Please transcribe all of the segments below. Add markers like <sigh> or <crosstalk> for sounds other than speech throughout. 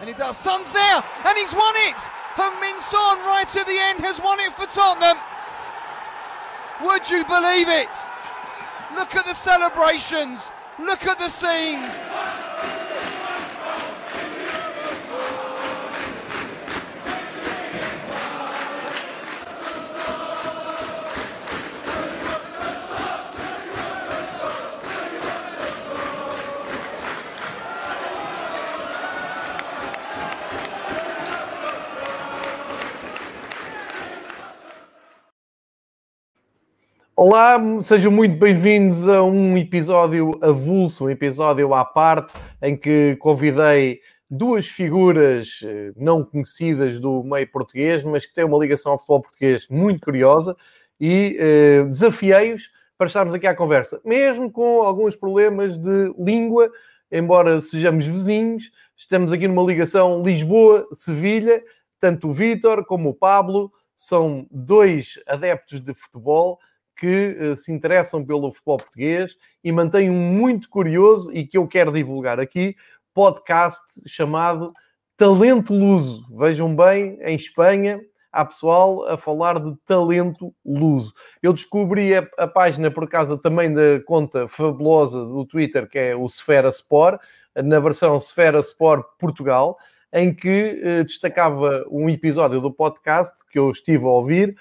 And he does. Son's there, and he's won it. Heung-Min Son, right at the end, has won it for Tottenham. Would you believe it? Look at the celebrations. Look at the scenes. Olá, sejam muito bem-vindos a um episódio avulso, um episódio à parte, em que convidei duas figuras eh, não conhecidas do meio português, mas que têm uma ligação ao futebol português muito curiosa e eh, desafiei-os para estarmos aqui à conversa, mesmo com alguns problemas de língua, embora sejamos vizinhos, estamos aqui numa ligação Lisboa-Sevilha, tanto o Vítor como o Pablo são dois adeptos de futebol que uh, se interessam pelo futebol português e mantêm um muito curioso e que eu quero divulgar aqui, podcast chamado Talento Luso. Vejam bem, em Espanha há pessoal a falar de talento luso. Eu descobri a, a página por causa também da conta fabulosa do Twitter, que é o Sfera Sport, na versão Sfera Sport Portugal, em que uh, destacava um episódio do podcast que eu estive a ouvir,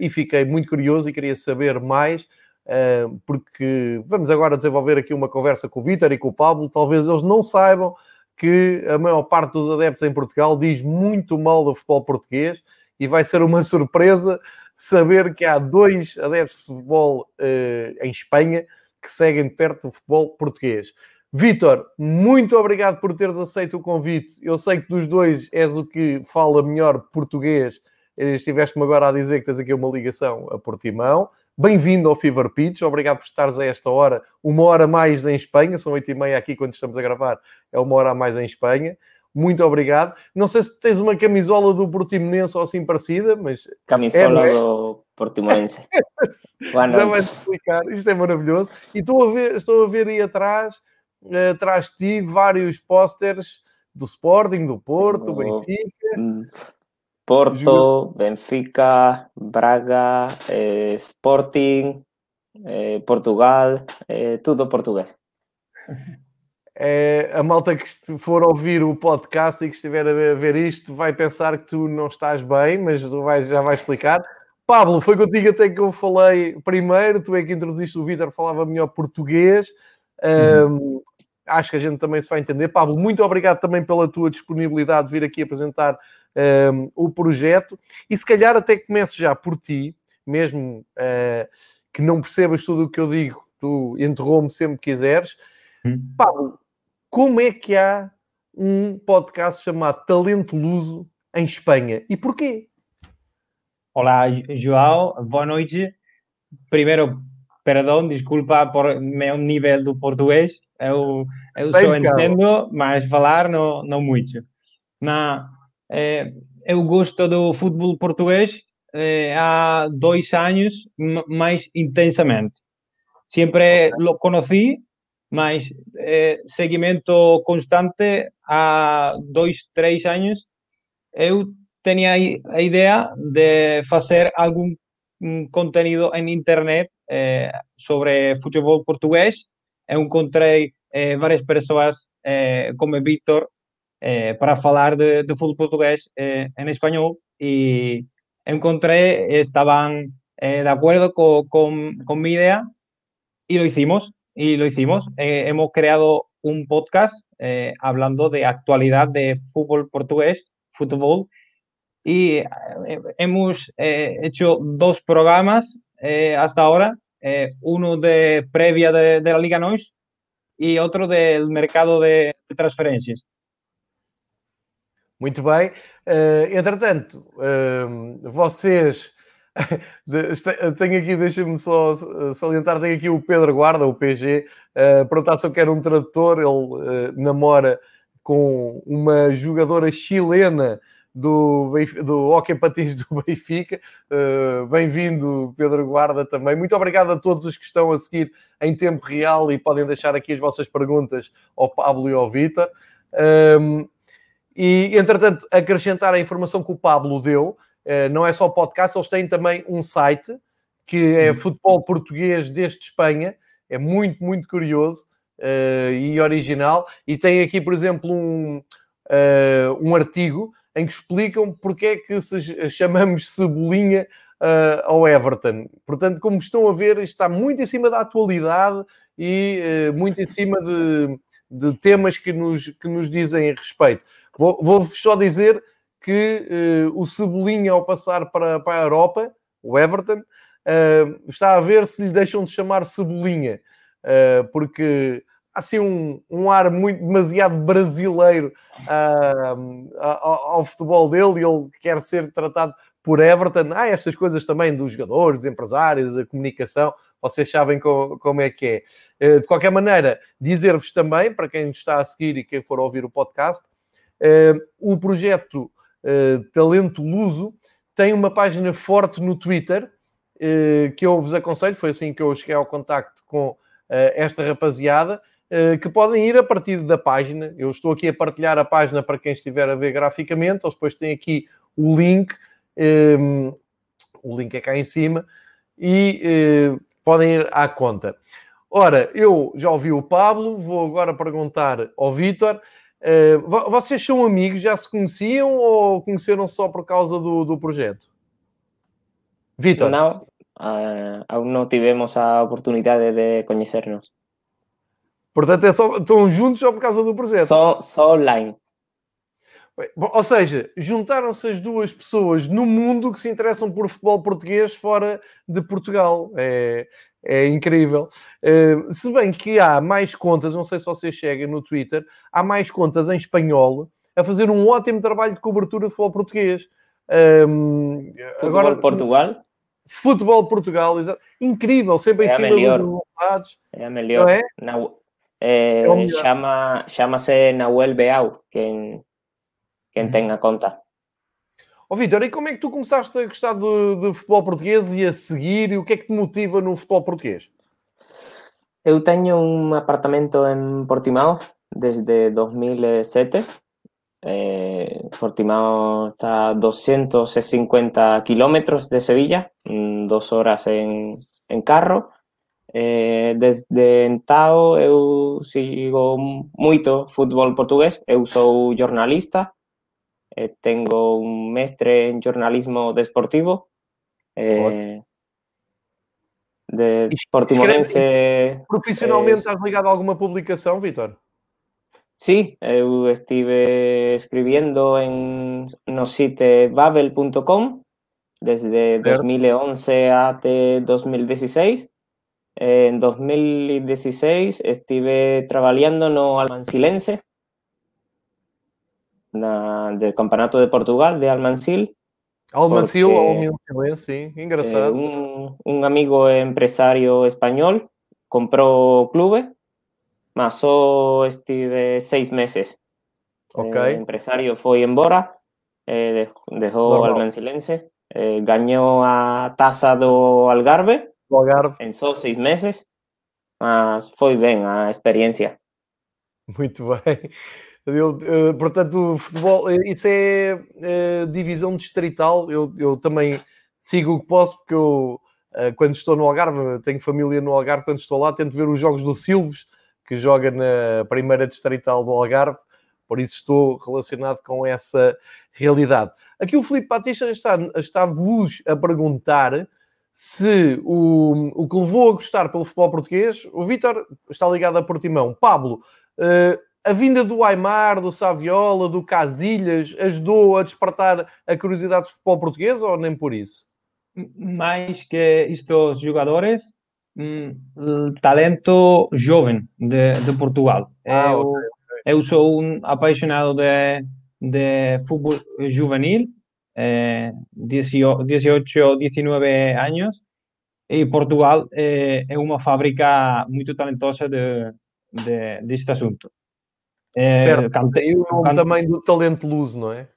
e fiquei muito curioso e queria saber mais, uh, porque vamos agora desenvolver aqui uma conversa com o Vítor e com o Pablo. Talvez eles não saibam que a maior parte dos adeptos em Portugal diz muito mal do futebol português e vai ser uma <laughs> surpresa saber que há dois adeptos de futebol uh, em Espanha que seguem de perto o futebol português. Vítor, muito obrigado por teres aceito o convite. Eu sei que dos dois és o que fala melhor português Estiveste-me agora a dizer que tens aqui uma ligação a Portimão. Bem-vindo ao Fever Pitch, obrigado por estares a esta hora, uma hora mais em Espanha, são oito e meia aqui quando estamos a gravar, é uma hora a mais em Espanha. Muito obrigado. Não sei se tens uma camisola do Portimonense ou assim parecida, mas... Camisola é, é? do Portimonense. <laughs> Já vais explicar, isto é maravilhoso. E estou a ver, estou a ver aí atrás, eh, atrás de ti, vários pósteres do Sporting, do Porto, do Benfica. Porto, Juro. Benfica, Braga, eh, Sporting, eh, Portugal, eh, tudo português. É, <laughs> a malta que for ouvir o podcast e que estiver a ver isto vai pensar que tu não estás bem, mas tu vais, já vai explicar. Pablo, foi contigo até que eu falei primeiro, tu é que introduziste o Vitor, falava melhor português. Uhum. Um, acho que a gente também se vai entender. Pablo, muito obrigado também pela tua disponibilidade de vir aqui apresentar um, o projeto e se calhar até começo já por ti, mesmo uh, que não percebas tudo o que eu digo, tu interrompe sempre que quiseres. Hum. Pablo, como é que há um podcast chamado Talento Luso em Espanha e porquê? Olá, João, boa noite. Primeiro, perdão, desculpa por meu nível do português. Eu, eu só entendo, mas falar não, não muito. Mas eu gosto do futebol português é, há dois anos mais intensamente. Sempre lo conheci, mas é, seguimento constante há dois, três anos. Eu tinha a ideia de fazer algum conteúdo em internet é, sobre futebol português. Eu encontrei é, várias pessoas, é, como Vítor, eh, para falar de, fútbol portugués eh, en español y encontré, estaban eh, de acuerdo con, mi idea y lo hicimos, y lo hicimos. Hemos creado un podcast hablando de actualidad de fútbol portugués, fútbol, y hemos hecho dos programas hasta ahora, uno de previa de, de, la Liga Nois y otro del mercado de transferencias. Muito bem. Uh, entretanto, uh, vocês. <laughs> tenho aqui, deixa-me só salientar, tenho aqui o Pedro Guarda, o PG, uh, eh, perguntar se eu quero um tradutor. Ele uh, namora com uma jogadora chilena do, do Hockey Patins do <laughs> Benfica. Uh, Bem-vindo, Pedro Guarda, também. Muito obrigado a todos os que estão a seguir em tempo real e podem deixar aqui as vossas perguntas ao Pablo e ao Vitor. Um, e, entretanto, acrescentar a informação que o Pablo deu, uh, não é só podcast, eles têm também um site que é uhum. futebol português desde Espanha, é muito, muito curioso uh, e original. E tem aqui, por exemplo, um, uh, um artigo em que explicam porque é que se chamamos Cebolinha uh, ao Everton. Portanto, como estão a ver, está muito em cima da atualidade e muito em cima de, de, temas que nos, que nos dizem respeito. Vou-vos vou só dizer que o Cebolinha, ao passar para, para a Europa, o Everton, está a ver se lhe deixam de chamar Cebolinha. Uh, porque há assim um, um ar muito demasiado brasileiro uh, ao, ao, futebol dele e ele quer ser tratado por Everton. Há estas coisas também dos jogadores, dos empresários, a comunicação, vocês sabem co, como é que é. Uh, de qualquer maneira, dizer-vos também, para quem está a seguir e quem for ouvir o podcast, o projeto Talento Luso tem uma página forte no Twitter que eu vos aconselho, foi assim que eu cheguei ao contacto com eh, esta rapaziada, eh, que podem ir a partir da página. Eu estou aqui a partilhar a página para quem estiver a ver graficamente. Eles depois têm aqui o link, o link é cá em cima, e eh, podem ir à conta. Ora, eu já ouvi o Pablo, vou agora perguntar ao Vítor. vocês são amigos, já se conheciam ou conheceram só por causa do, do projeto? Vítor? Não, uh, aún no tivemos a oportunidade de conhecernos. Portanto, é só, estão juntos só por causa do projeto? Só, só online. Ou seja, juntaram-se as duas pessoas no mundo que se interessam por futebol português fora de Portugal. É, é incrível. Uh, se bem que há mais contas, não sei se vocês chegam no Twitter, há mais contas em espanhol a fazer um ótimo trabalho de cobertura de futebol português. Um, futebol agora, Portugal? Futebol Portugal, incrível, sempre em cima melhor. dos resultados. É a melhor. É? Na, é, é chama, chama-se Nahuel Beau, quem, quem uhum. tem a conta. Ó oh, Vitor, e como é que tu começaste a gostar de, futebol português e a seguir? E o que é que te motiva no futebol português? Eu tenho um apartamento em Portimão desde 2007 Eh, Portimao está a 250 kilómetros de Sevilla, dos horas en, en carro. Eh, desde entao eu sigo moito fútbol portugués, eu sou jornalista, eh, tengo un mestre en jornalismo desportivo, eh, de Portimonense... Profissionalmente estás ligado a alguma publicação, Vitor? Sí, eu estive escribiendo en no site babel.com desde 2011 hasta 2016. En 2016 estuve trabajando no Almansilense, na, del Campeonato de Portugal de Almansil. Almansil, Almansil, sí, engraçado. Eh, un, un amigo empresario español compró clubes mas só estive seis meses. Ok. El empresario foi embora, eh, dejou o Almensilense, eh, gañou a taza do Algarve, do Algarve en seis meses, mas foi ben a experiencia. Muito <laughs> bem. Eu, eu, portanto, o futebol, eh, isso é, é divisão distrital. Eu, eu também sigo o que posso, porque eu, eh, quando estou no Algarve, tenho família no Algarve, quando estou lá, tento ver os jogos do Silves que joga na primeira distrital do Algarve, por isso estou relacionado com essa realidade. Aqui o Filipe Batista está, está-vos a perguntar se o, o que levou a gostar pelo futebol português, o Vítor está ligado a Portimão. Pablo, a vinda do Aymar, do Saviola, do Casilhas, ajudou a despertar a curiosidade do futebol português ou nem por isso? Mais que estes jogadores, um, talento jovem de, de Portugal. Ah, eu, okay, eu sou um apaixonado de, de futebol juvenil, eh, 18, 19 anos, e Portugal é, é uma fábrica muito talentosa de, de, deste assunto. É, certo, cante, e o nome cante... também do talento luso, não é?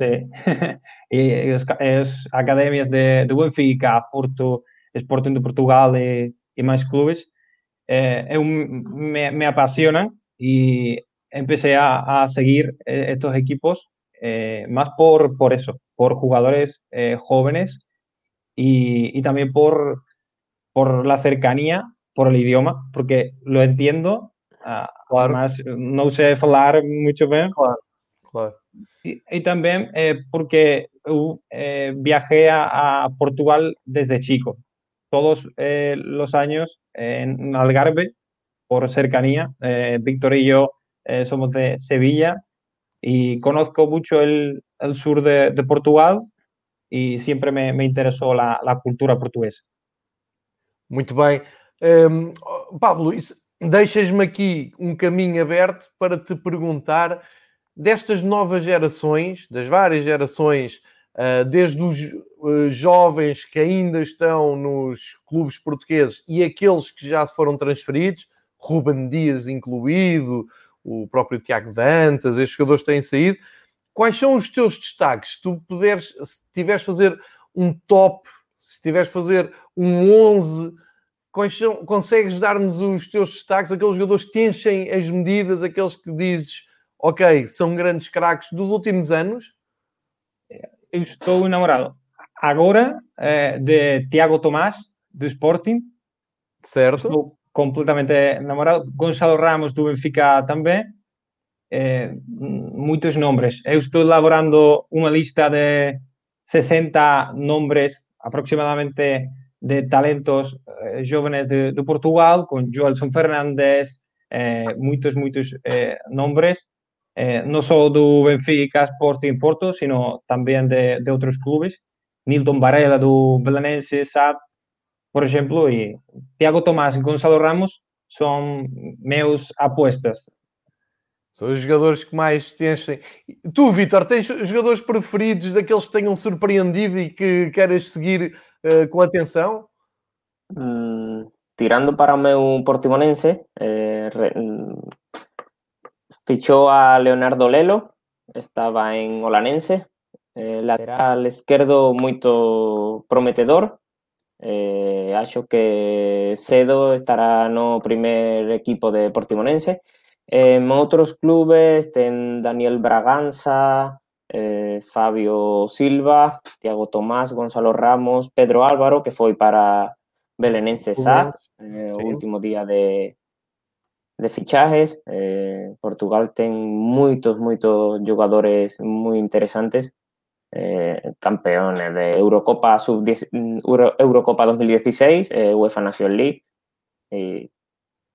Sim. <laughs> e as, as academias de, de Benfica, Porto, Sporting de Portugal e, e mais clubes, é, é um, me, me apassionam e empecé a, seguir estos equipos más por, por eso, por jugadores jóvenes y, y, también por, por la cercanía, por el idioma, porque lo entiendo. Uh, Además, no sé hablar mucho bien. Claro, claro. Y, y, también eh, porque uh, eh, viajé a, a, Portugal desde chico. Todos eh, los años en Algarve, por cercanía. Eh, Víctor y yo eh, somos de Sevilla y conozco mucho el, el sur de, de Portugal e sempre me, me interessou a, a cultura portuguesa. Muito bem. Um, Pablo, deixas-me aqui um caminho aberto para te perguntar destas novas gerações, das várias gerações, uh, desde os uh, jovens que ainda estão nos clubes portugueses e aqueles que já foram transferidos, Ruben Dias incluído, o próprio Tiago Dantas, estes jogadores têm saído quais são os teus destaques? Se tu puderes, se tiveres fazer um top, se tiveres fazer um 11, quais são, consegues dar-nos os teus destaques, aqueles jogadores que te enchem as medidas, aqueles que dizes, ok, são grandes craques dos últimos anos? Eu estou enamorado agora eh, de Tiago Tomás, do Sporting. Certo. Estou completamente enamorado. Gonçalo Ramos, do Benfica também eh, muitos nomes. Eu estou elaborando uma lista de 60 nomes aproximadamente de talentos eh, de, de, Portugal, com Joelson <laughs> Fernandes, eh, muitos, muitos eh, nomes, eh, não só do Benfica, Sporting Porto, sino também de, de outros clubes. Nilton Varela, do Belenense, SAD, por exemplo, e Tiago Tomás e Gonçalo Ramos são meus apostas são os jogadores que mais te enchem. Tu, Vitor, tens jogadores preferidos daqueles que tenham surpreendido e que queres seguir uh, com atenção? Mm, tirando para o meu portimonense, eh, re, mm, fichou a Leonardo Lelo, estaba en Olanense, eh, lateral esquerdo moito prometedor, eh, acho que cedo estará no primer equipo de Portimonense, En outros clubes ten Daniel Braganza, eh, Fabio Silva, Tiago Tomás, Gonzalo Ramos, Pedro Álvaro, que foi para Belenense SAT, eh, sí. o último día de, de fichajes. Eh, Portugal ten moitos, moitos jogadores moi interesantes, eh, campeones de Eurocopa sub Euro, Eurocopa 2016, eh, UEFA National League, e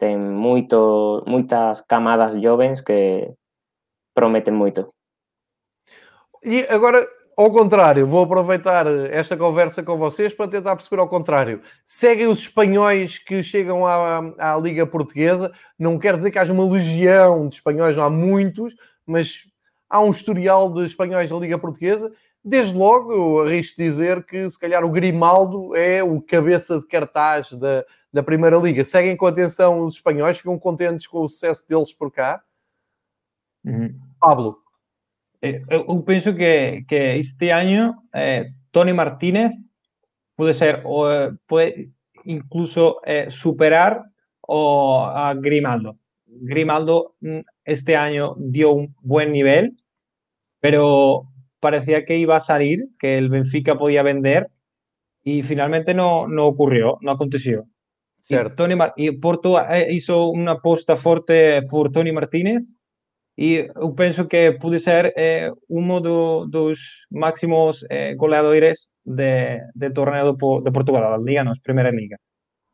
ten moito, moitas camadas jovens que prometen moito. E agora, ao contrário, vou aproveitar esta conversa com vocês para tentar perceber ao contrário. Seguem os espanhóis que chegam à, à Liga Portuguesa. Não quer dizer que haja uma legião de espanhóis, não há muitos, mas há um historial de espanhóis na Liga Portuguesa. Desde logo, eu arrisco dizer que se calhar o Grimaldo é o cabeça de cartaz da, da Primeira Liga. Seguem com atenção os espanhóis, ficam contentes com o sucesso deles por cá. Uhum. Pablo. Eh, eu penso que, que este ano eh, Tony Martínez pode ser, ou eh, pode incluso eh, superar o, a Grimaldo. Grimaldo mm, este año dio un buen nivel, pero parecía que iba a salir, que el Benfica podía vender y finalmente no, no ocurrió, no aconteció. Certo. Tony Mar e Porto hizo uma aposta forte por Tony Martínez e eu penso que pode ser eh, um do, dos máximos eh, goleadores de, de torneio de Portugal, da Liga, não, Primeira Liga.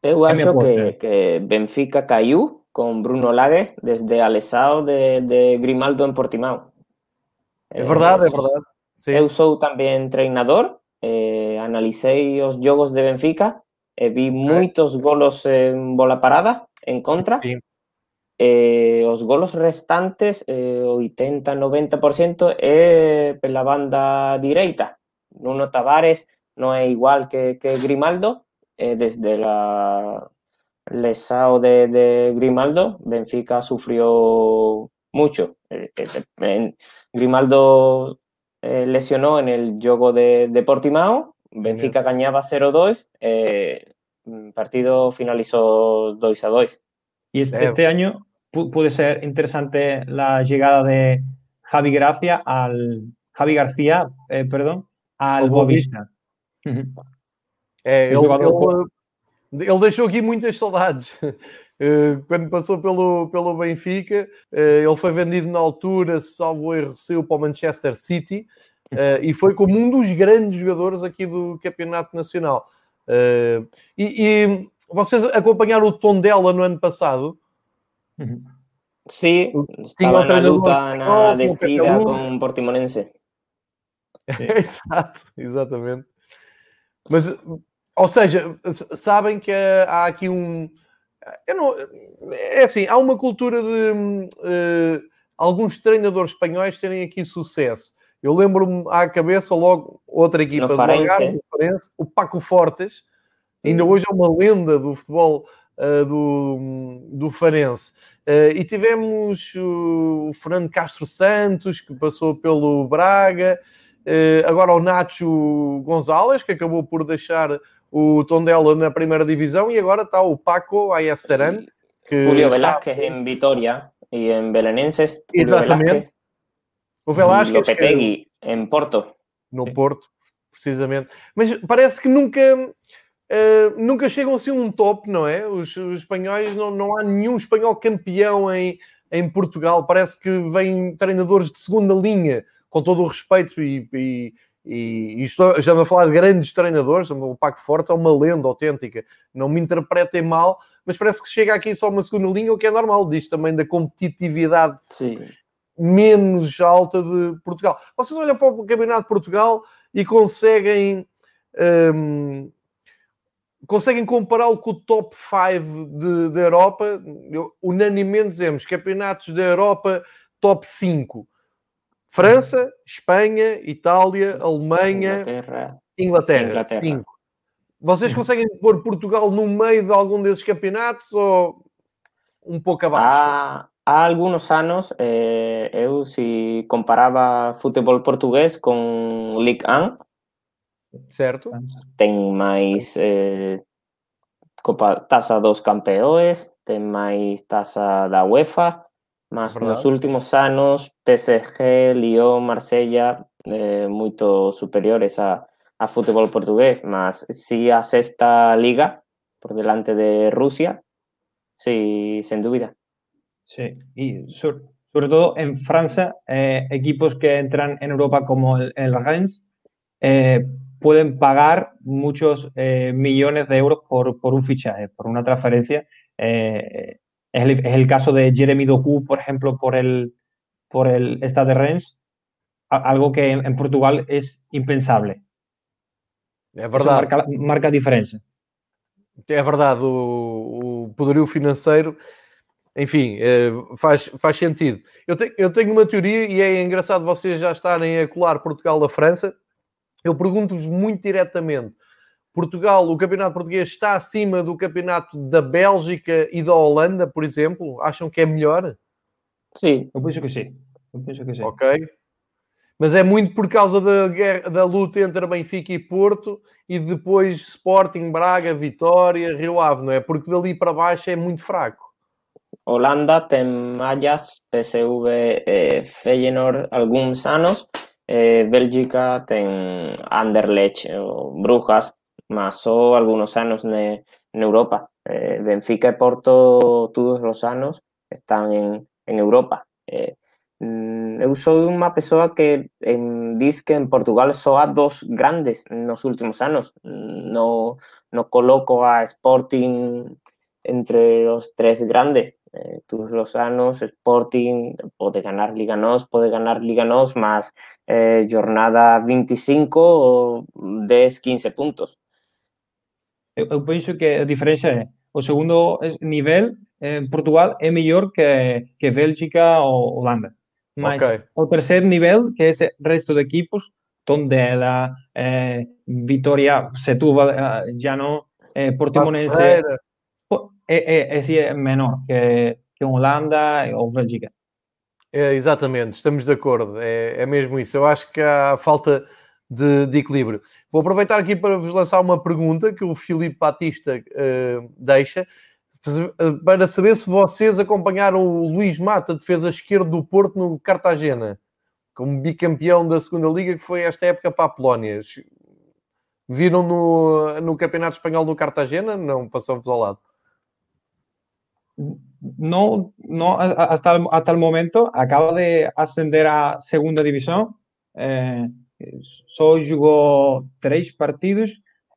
Eu acho que, que Benfica caiu com Bruno Lage desde a de, de Grimaldo em Portimão. É verdade, é verdade. Sim. Eu sou também treinador, eh, analisei os jogos de Benfica e vi moitos golos en bola parada en contra. Sí. Eh, os golos restantes, eh, 80-90%, é pela banda direita. Nuno Tavares non é igual que, que Grimaldo, eh, desde la lesao de, de Grimaldo, Benfica sufrió mucho. Eh, eh, Grimaldo eh, lesionó en el juego de, de Portimao Benfica gañaba 0-2, eh, partido finalizó 2 a 2. Y este, este, año puede ser interesante la llegada de Javi Gracia al Javi García, eh, perdón, al Boavista. É, ele, ele, ele, deixou aqui muitas saudades. <laughs> Quando passou pelo, pelo Benfica, ele foi vendido na altura, salvo erro, saiu para o Manchester City e foi como um dos grandes jogadores aqui do Campeonato Nacional. E, e vocês acompanharam o tom dela no ano passado? Sí, estaba na luta na descida com Portimonense. <laughs> Exato, exatamente. Mas, ou seja, sabem que há aqui um. Eu não, é assim, há uma cultura de uh, alguns treinadores espanhóis terem aqui sucesso. Eu lembro-me à cabeça logo outra equipa do Algarve, o Paco Fortes, ainda hum. hoje é uma lenda do futebol uh, do, do Farense. Uh, e tivemos o Fernando Castro Santos, que passou pelo Braga, uh, agora o Nacho Gonzalez, que acabou por deixar o Tondela na primeira divisão, e agora está o Paco Ayesteran. Que Julio Velázquez está... em Vitória e em Belenenses. Exatamente. O Velázquez. Lopetegui que... em Porto. No Porto, precisamente. Mas parece que nunca Uh, nunca chegam assim um top, não é? Os, os, espanhóis, não, não há nenhum espanhol campeão em, em Portugal. Parece que vêm treinadores de segunda linha, com todo o respeito, e, e, e estou, já a falar de grandes treinadores. O Paco Fortes é uma lenda autêntica. Não me interpretem mal, mas parece que chega aqui só uma segunda linha, o que é normal. Diz também da competitividade Sim. menos alta de Portugal. Vocês olham para o Campeonato de Portugal e conseguem. Um, conseguem compará-lo com o top 5 da Europa? Eu, unanimemente dizemos campeonatos da Europa top 5. França, Espanha, Itália, Alemanha, Inglaterra. Inglaterra, Inglaterra. Cinco. Vocês conseguem pôr Portugal no meio de algum desses campeonatos ou um pouco abaixo? Há, há alguns anos, eh, eu se comparava futebol português com Ligue 1, Certo. Ten máis eh, Copa Taza dos Campeones, ten máis taza da UEFA, mas Verdad. nos últimos anos PSG, Lyon, Marsella eh, moito superiores a, a fútbol portugués, mas si a sexta liga por delante de Rusia, sí, sen dúbida. Sí, y sobre, sobre todo en Francia, eh, equipos que entran en Europa como el, el eh, pueden pagar muchos eh, millones de euros por, por, un fichaje, por una transferencia. Eh, es, el, es, el, caso de Jeremy Doku, por ejemplo, por el, por el Stade de Reims, algo que en, en, Portugal es impensable. É verdade. Marca, marca, a diferença. É verdade, o, o poderio financeiro, enfim, é, faz, faz sentido. Eu, te, eu tenho uma teoria e é engraçado vocês já estarem a colar Portugal à França, eu pergunto-vos muito diretamente: Portugal, o campeonato português está acima do campeonato da Bélgica e da Holanda, por exemplo? Acham que é melhor? Sim, eu penso que sim. Eu penso que sim. Ok. Mas é muito por causa da, guerra, da luta entre Benfica e Porto e depois Sporting, Braga, Vitória, Rio Ave, não é? Porque dali para baixo é muito fraco. Holanda tem Ajax, PSV, eh, Feyenoord alguns anos Bélgica ten Anderlecht o Brujas, más só algunos anos ne, en Europa. Eh, Benfica e Porto todos os anos están en, en Europa. Eh, eu sou unha persoa que en, que en Portugal só há dos grandes nos últimos anos. No, no coloco a Sporting entre os tres grandes. Eh, todos los anos Sporting pode ganar Liga Nos, pode ganar Liga Nos, mas eh, jornada 25 ou 10, 15 puntos. Eu, eu penso que a diferença é o segundo nivel en Portugal é mellor que, que Bélgica ou Holanda. Mas okay. o terceiro nível, que é esse resto de equipos, Tondela, eh, Vitoria, Setúbal, eh, já não, eh, Portimonense, é, é, é, é menor que, que Holanda ou Bélgica. É, exatamente, estamos de acordo, é, é mesmo isso. Eu acho que há falta de, de, equilíbrio. Vou aproveitar aqui para vos lançar uma pergunta que o Filipe Batista uh, deixa. para saber se vocês acompanharam o Luís Mata, defesa esquerda do Porto no Cartagena, como bicampeão da segunda liga, que foi esta época para a Polónia. Viram no, no Campeonato Espanhol do Cartagena? Não, passou-vos ao lado. No, no hasta, hasta el momento acaba de ascender a segunda división. Eh, só jogou três partidos.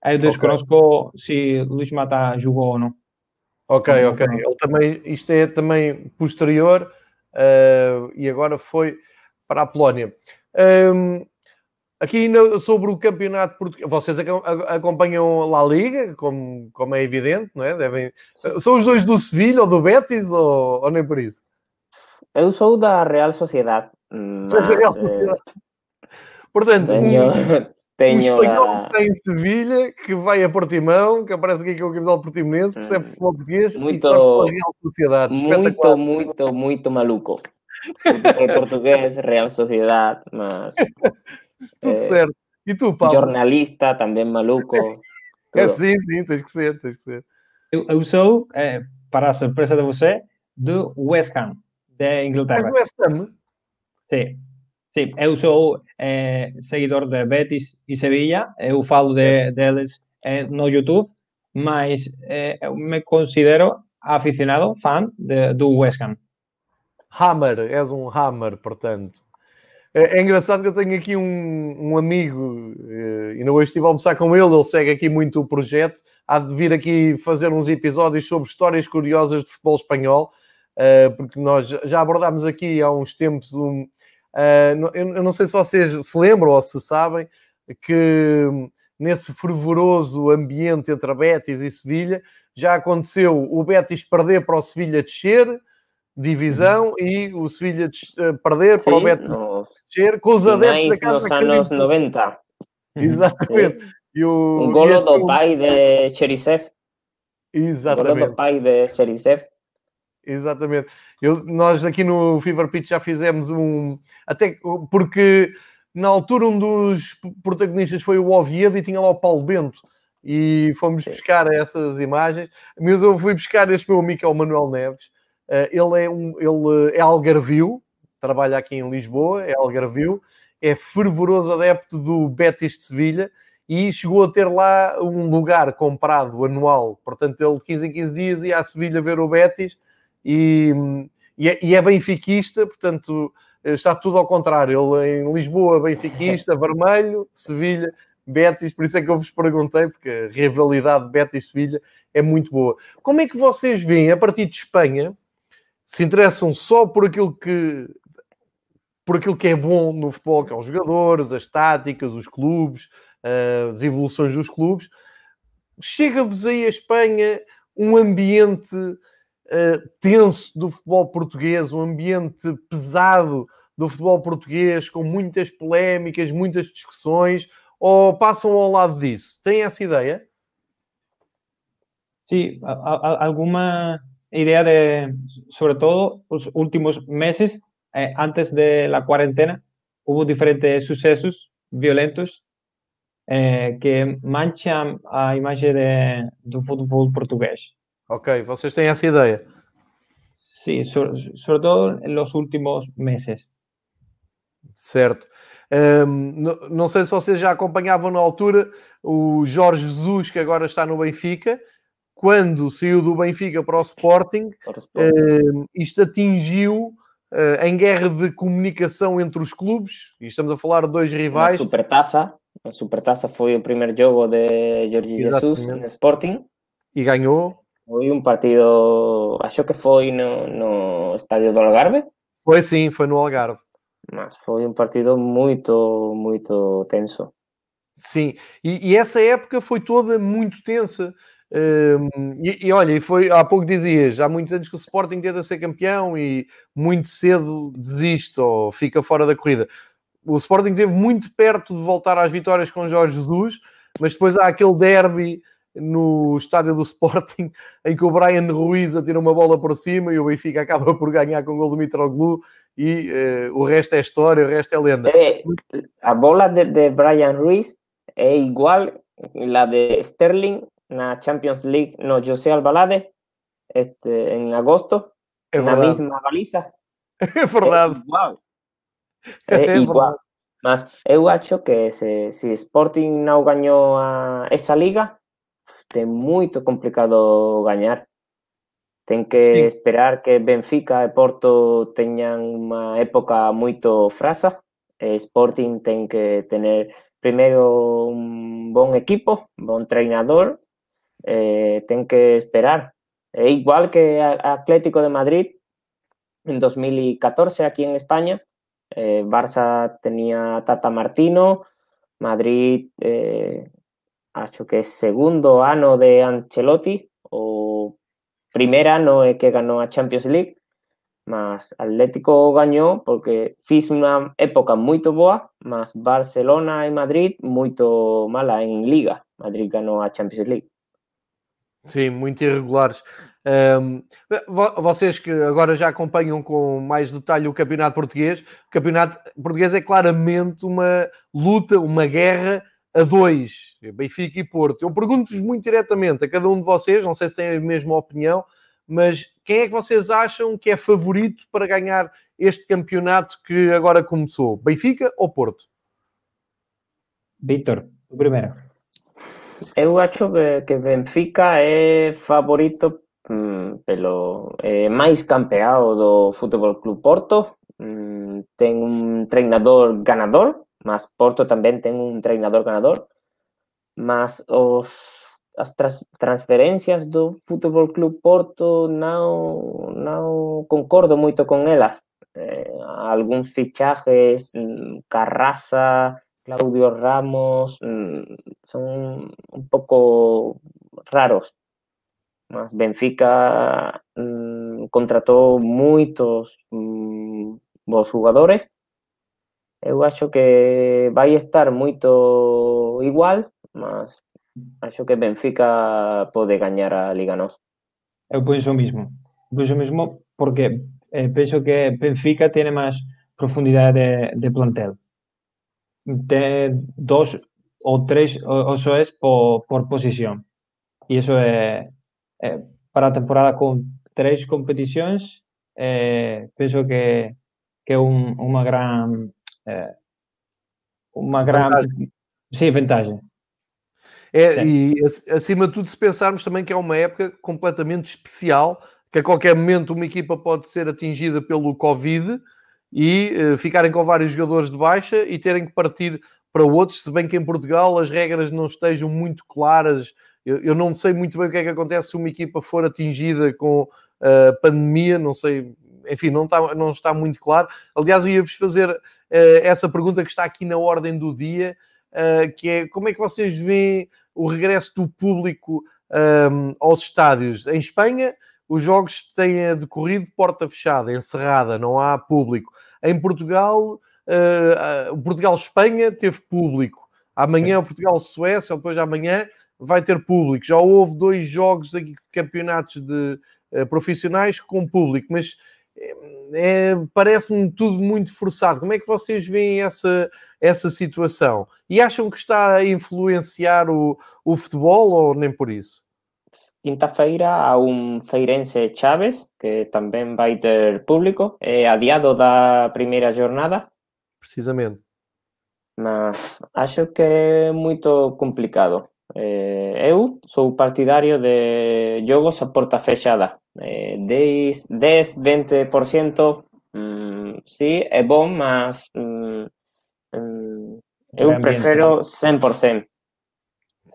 Eu desconozco okay. se Luís Mata jogou ou não. Ok, ok. Ele também, isto é também posterior uh, e agora foi para a Polónia. Um, aqui ainda sobre o campeonato português, vocês acompanham lá a Liga, como, como é evidente, não é? Devem... São os dois do Sevilha ou do Betis ou, ou nem por isso? Eu sou da Real Sociedade. Mas, Real Sociedade. Eh... Portanto, tenho, um, tenho um espanhol a... tem Sevilha, que vai a Portimão, que aparece aqui com o camisola portimonense, percebe hum, futebol português muito, e Real Sociedade. Muito, muito, muito maluco. Futebol português, Real Sociedade, mas... <laughs> <laughs> Tudo é, certo. E tu, Paulo? Jornalista, também maluco. <laughs> É, sim, sim, tens que ser, tens que ser. Eu, eu sou, é, para a surpresa de você, do West Ham, da Inglaterra. É do West Ham? Sim. Sim, eu sou é, seguidor de Betis e Sevilla, eu falo de, deles é, no YouTube, mas é, eu me considero aficionado, fã de, do West Ham. Hammer, és um Hammer, portanto. É, é, engraçado que eu tenho aqui um, um amigo, e ainda hoje estive a almoçar com ele, ele segue aqui muito o projeto, há de vir aqui fazer uns episódios sobre histórias curiosas de futebol espanhol, eh, porque nós já abordámos aqui há uns tempos um. Eh, eu não sei se vocês se lembram ou se sabem que nesse fervoroso ambiente entre a Betis e Sevilha já aconteceu o Betis perder para o Sevilha descer divisão uhum. e o Sevilha uh, perder para o Betis descer com os adeptos da casa. Nos anos 90. <laughs> Exatamente. E o, um golo do pai de Cherisev. Exatamente. Um golo do pai de Cherisev. Exatamente. Eu, nós aqui no Fever Pitch já fizemos um. Até porque na altura um dos protagonistas foi o Oviedo e tinha lá o Paulo Bento. E fomos buscar essas imagens. Mas eu fui buscar este meu amigo, que é o Manuel Neves, eh, ele é, um, ele é algarvio, trabalha aqui em Lisboa, é algarvio, é fervoroso adepto do Betis de Sevilha e chegou a ter lá um lugar comprado anual. Portanto, ele de 15 em 15 dias ia a Sevilha ver o Betis e, e, é, e é benfiquista, portanto, está tudo ao contrário. Ele em Lisboa, benfiquista, <laughs> vermelho, Sevilha, Betis, por isso é que eu vos perguntei, porque a rivalidade Betis-Sevilha é muito boa. Como é que vocês veem, a partir de Espanha, se interessam só por aquilo que por aquilo que é bom no futebol, que é os jogadores, as táticas, os clubes, as evoluções dos clubes, chega-vos aí a Espanha um ambiente uh, tenso do futebol português, um ambiente pesado do futebol português, com muitas polémicas, muitas discussões, ou passam ao lado disso? Têm essa ideia? Sim, alguma idea de, sobre todo, los últimos meses, eh, antes de la cuarentena, hubo diferentes sucesos violentos eh, que manchan a imagem de, do futebol português. Ok, vocês têm essa ideia? Sim, sobre, sobre todo nos últimos meses. Certo. Um, não, não sei se vocês já acompanhavam na altura o Jorge Jesus, que agora está no Benfica, quando saiu do Benfica para o Sporting, para o Sporting. Uh, isto atingiu uh, em guerra de comunicação entre os clubes, e estamos a falar de dois rivais. A Supertaça, a Supertaça foi o primeiro jogo de Jorge Jesus no Sporting. E ganhou. Foi um partido, acho que foi no, no estádio do Algarve. Foi sim, foi no Algarve. Mas foi um partido muito, muito tenso. Sim, e, e essa época foi toda muito tensa e, e, olha, e foi há pouco dizias, há muitos anos que o Sporting tenta ser campeão e muito cedo desiste ou fica fora da corrida. O Sporting esteve muito perto de voltar às vitórias com Jorge Jesus, mas depois há aquele derby no estádio do <laughs> Sporting em que o Brian Ruiz atira uma bola por cima e o Benfica acaba por ganhar com o gol do Mitroglou e uh, o resto é história, o resto é lenda. É, a bola de, de Brian Ruiz é igual a de Sterling na Champions League no José Albalade este, en agosto, É na verdade. mesma baliza. <laughs> É verdade. É igual. É É verdade. igual. Mas eu acho que se, se Sporting não ganhou a, essa liga, é muito complicado ganhar. Tem que Sim. esperar que Benfica e Porto tenham uma época muito frasa. E Sporting tem que ter primeiro um bom equipo, um bom treinador. Eh, tem que esperar. Igual que Atlético de Madrid en 2014 aquí en España. Eh, Barça tenía Tata Martino, Madrid, eh, acho que es segundo ano de Ancelotti o primer ano é que ganó a Champions League, mas Atlético gañou porque fiz unha época moito boa, mas Barcelona e Madrid moito mala en Liga. Madrid ganou a Champions League. Sim, muito irregulares. Vo- vocês que agora já acompanham com mais detalhe o campeonato português, o campeonato português é claramente uma luta, uma guerra a dois, Benfica e Porto. Eu pergunto-vos muito diretamente a cada um de vocês, não sei se têm a mesma opinião, mas quem é que vocês acham que é favorito para ganhar este campeonato que agora começou? Benfica ou Porto? Víctor, tú primero. Eu acho que, que Benfica é favorito mm, pelo é máis campeado do Fútbol Club Porto. Mm, ten un treinador ganador, mas Porto tamén ten un treinador ganador. Mas os as transferencias do Fútbol Club Porto non, non concordo moito con elas. Eh, fichajes, mm, Carrasa, Claudio Ramos, mm. son un poco raros. Mas Benfica mm, contratou moitos bons mm, jugadores. Eu acho que vai estar moito igual, mas acho que Benfica pode gañar a Liga Nos. Eu penso o mismo. Eu penso o mismo porque eh, penso que Benfica tiene máis profundidade de, de plantel. Tiene dos o tres o- oso es por, por posición. Y eso es eh, para a temporada con tres competicións eh, penso que que é un, unha gran eh, unha gran sí, vantagem. É, Sim. e ac- acima de tudo, se pensarmos também que é uma época completamente especial, que a qualquer momento uma equipa pode ser atingida pelo Covid e eh, ficarem com vários jogadores de baixa e terem que partir para outros, se bem que em Portugal as regras não estejam muito claras. Eu, eu não sei muito bem o que é que acontece se uma equipa for atingida com a pandemia, não sei, enfim, não está, não está muito claro. Aliás, ia-vos fazer eh, essa pergunta que está aqui na ordem do dia, que é como é que vocês veem o regresso do público um, aos estádios. Em Espanha, os jogos têm decorrido de porta fechada, encerrada, não há público. Em Portugal, uh, o Portugal-Espanha teve público. Amanhã, o Portugal-Suécia, ou depois de amanhã, vai ter público. Já houve dois jogos aqui de campeonatos de uh, profissionais com público, mas é, parece-me tudo muito forçado. Como é que vocês veem essa, essa situação? E acham que está a influenciar o, o futebol ou nem por isso? Quinta-feira há um Feirense Chaves, que também vai ter público, é adiado da primeira jornada, Precisamente. mas acho que é muito complicado. Eh, eu sou partidario de jogos a porta fechada. Eh, 10, 10 20%, mm, sí, é bom, mas mm, mm, eu prefiro 100%.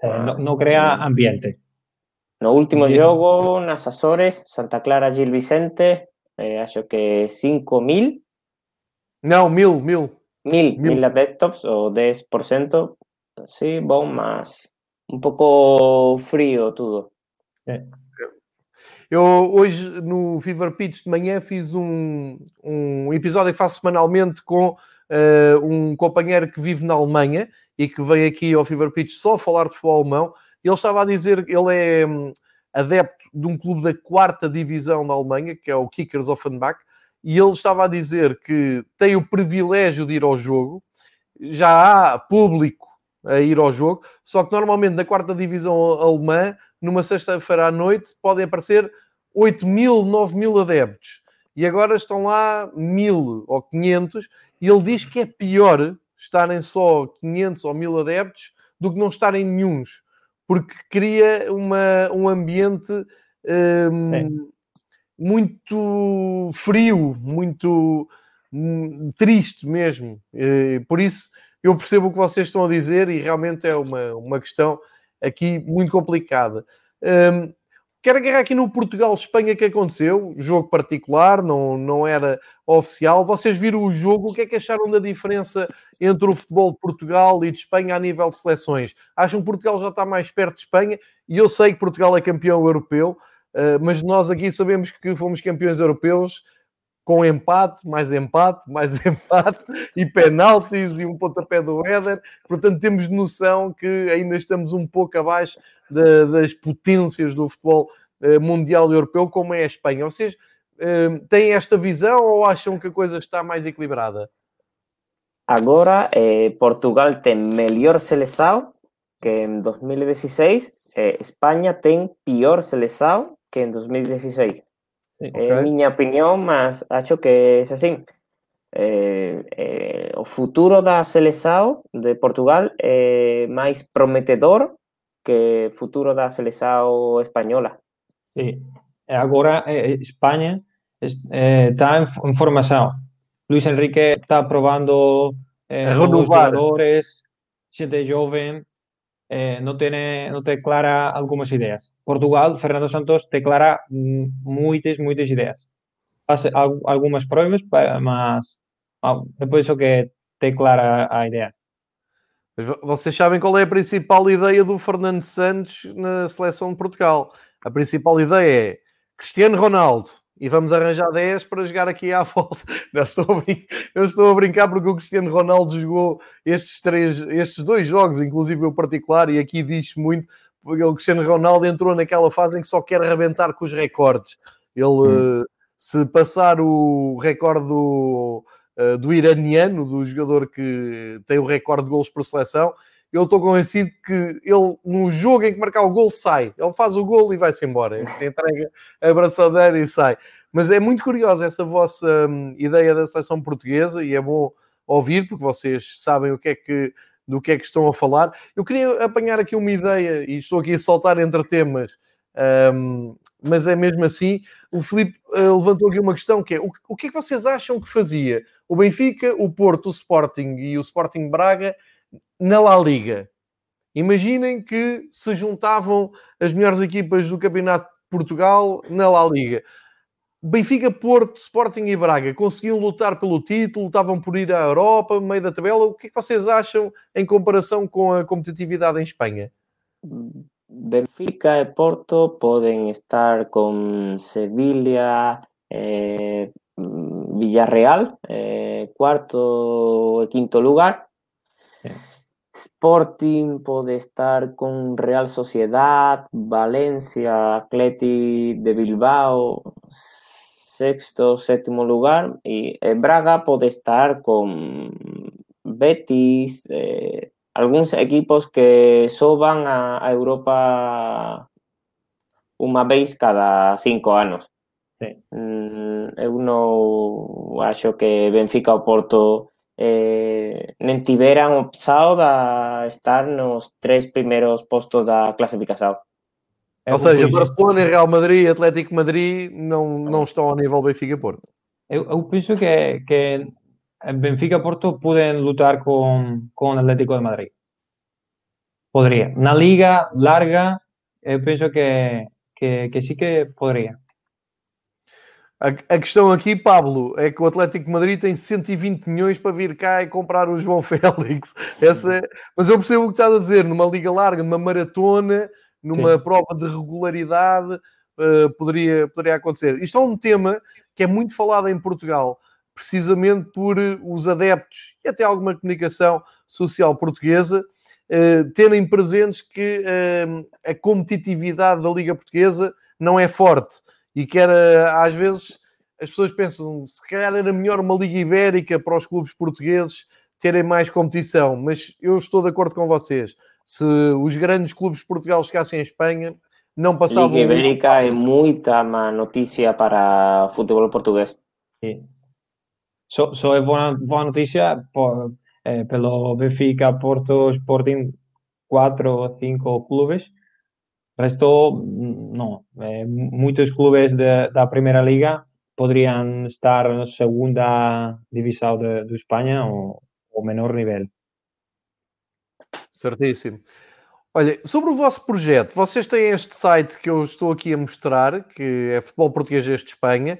Eh, no, no crea ambiente. No último Bien. jogo, nas Azores, Santa Clara Gil Vicente, eh, acho que 5.000, Não, mil, mil. 1.000, Mil. 1.000 adeptos, o 10%, sí, bom, mas un pouco frío tudo. Eu hoje no Fever Pitch de manhã fiz um, um episódio que faço semanalmente com eh, um companheiro que vive na Alemanha e que veio aqui ao Fever Pitch só falar de futebol alemão. Ele estava a dizer que ele é hum, adepto de um clube da quarta divisão da Alemanha, que é o Kickers Offenbach, e ele estava a dizer que tem o privilégio de ir ao jogo, já há público a ir ao jogo, só que normalmente na quarta divisão alemã, numa sexta-feira à noite, podem aparecer 8 mil, 9 mil adeptos. E agora estão lá mil ou 500 e ele diz que é pior estarem só 500 ou 1000 adeptos do que não estarem nenhuns, porque cria uma, um ambiente um, muito frio, muito um, triste mesmo. E, por isso, eu percebo o que vocês estão a dizer e realmente é uma, uma questão aqui muito complicada. Um, quero agarrar aqui no Portugal-Espanha que aconteceu, jogo particular, não, não era oficial. Vocês viram o jogo, o que é que acharam da diferença entre o futebol de Portugal e de Espanha a nível de seleções? Acham que Portugal já está mais perto de Espanha? E eu sei que Portugal é campeão europeu, eh, mas nós aqui sabemos que fomos campeões europeus com empate, mais empate, mais <laughs> empate e penaltis e um pontapé do Éder. Portanto, temos noção que ainda estamos um pouco abaixo de, das potências do futebol uh, mundial e europeu, como é a Espanha. Vocês uh, têm esta visão ou acham que a coisa está mais equilibrada? Agora, eh, Portugal tem melhor seleção que em 2016, eh, Espanha tem pior seleção que em 2016. Okay. É minha opinião, mas acho que é assim. É, é, o futuro da seleção de Portugal é mais prometedor que o futuro da seleção espanhola. Sim. Agora, Espanha está em formação. Luis Enrique está probando eh, jogadores, gente jovem, eh, no, tiene, no te clara algumas ideias. Portugal, Fernando Santos te clara muitas, muitas ideias. Faz algumas provas, mas depois só que te clara a ideia. Vocês sabem qual é a principal ideia do Fernando Santos na seleção de Portugal? A principal ideia é Cristiano Ronaldo, e vamos arranjar 10 para jogar aqui à volta. <laughs> Não, estou a eu estou a brincar porque o Cristiano Ronaldo jogou estes, três, estes dois jogos, inclusive o particular, e aqui diz muito, porque o Cristiano Ronaldo entrou naquela fase em que só quer arrebentar com os recordes. Ele, hum. se passar o recorde do, eh, do iraniano, do jogador que tem o recorde de golos por seleção, eu estou convencido que ele, no jogo em que marcar o gol, sai. Ele faz o gol e vai-se embora. Entrega a braçadeira e sai. Mas é muito curiosa essa vossa hum, ideia da seleção portuguesa e é bom ouvir, porque vocês sabem o que é que, do que é que estão a falar. Eu queria apanhar aqui uma ideia, e estou aqui a saltar entre temas, um, mas é mesmo assim. O Filipe uh, levantou aqui uma questão que é, o, o que é que vocês acham que fazia o Benfica, o Porto, o Sporting e o Sporting Braga na La Liga. Imaginem que se juntavam as melhores equipas do Campeonato de Portugal na La Liga. Benfica, Porto, Sporting e Braga conseguiam lutar pelo título, estavam por ir à Europa, meio da tabela. O que é que vocês acham em comparação com a competitividade em Espanha? Benfica e Porto podem estar com Sevilha, eh, Villarreal, eh, quarto e quinto lugar. Sporting puede estar con Real Sociedad, Valencia, Atleti de Bilbao, sexto, séptimo lugar, y Braga puede estar con Betis, eh, algunos equipos que soban a, Europa una vez cada cinco años. Sí. Mm, uno acho que Benfica o Porto eh, nem tiveram opção de estar nos três primeiros postos da classificação. É Ou seja, Barcelona, Real Madrid e Atlético Madrid não, não estão ao nível Benfica-Porto. Eu, eu, penso que, que Benfica-Porto podem lutar com, com o Atlético de Madrid. Poderia. Na liga larga, eu penso que, que, que sim que poderia. A, a, questão aqui, Pablo, é que o Atlético de Madrid tem 120 milhões para vir cá e comprar o João <laughs> Félix. Essa é... Mas eu percebo o que estás a dizer, numa liga larga, numa maratona, numa Sim. prova de regularidade, uh, poderia, poderia acontecer. Isto é um tema que é muito falado em Portugal, precisamente por os adeptos e até alguma comunicação social portuguesa uh, terem presentes que uh, a competitividade da Liga Portuguesa não é forte e que era, às vezes, as pessoas pensam, se calhar era melhor uma Liga Ibérica para os clubes portugueses terem mais competição, mas eu estou de acordo com vocês. Se os grandes clubes de Portugal chegassem à Espanha, não passavam. Liga Ibérica é muita má notícia para o futebol português. Sim. Só, só é boa, boa notícia por, eh, pelo Benfica, Porto, Sporting, quatro ou cinco clubes. Resto, não. Eh, muitos clubes de, da Primeira Liga poderiam estar na segunda divisão de, de Espanha ou, ou menor nível. Certíssimo. Olha, sobre o vosso projeto, vocês têm este site que eu estou aqui a mostrar, que é Futebol Português de Espanha.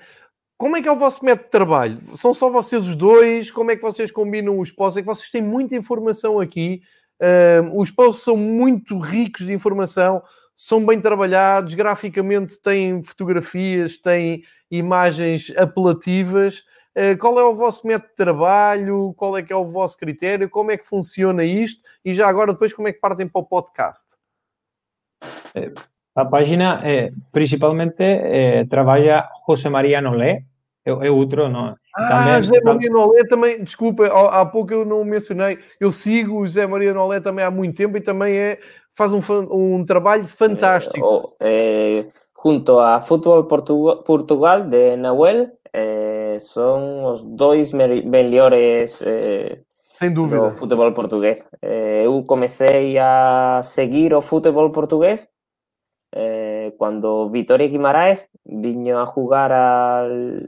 Como é que é o vosso método de trabalho? São só vocês os dois? Como é que vocês combinam os posts? É que vocês têm muita informação aqui. Uh, os posts são muito ricos de informação, são bem trabalhados, graficamente têm fotografias, têm imagens apelativas. Eh, qual é o vosso método de trabalho? Qual é que é o vosso critério? Como é que funciona isto? E já agora, depois, como é que partem para o podcast? Eh, a página, é, principalmente, é, trabalha José Maria Nolé, é, é outro, não? Ah, também, José Maria Nolé também, desculpa, há pouco eu não mencionei, eu sigo o José Maria Nolé também há muito tempo e também é, faz um, um trabalho fantástico. É, junto a Futebol Portugal de Nahuel, eh, son os dois melhores eh, Sem dúvida. do futebol portugués. Eh, eu comecei a seguir o futebol portugués eh, cuando Vitoria Guimaraes viño a jugar al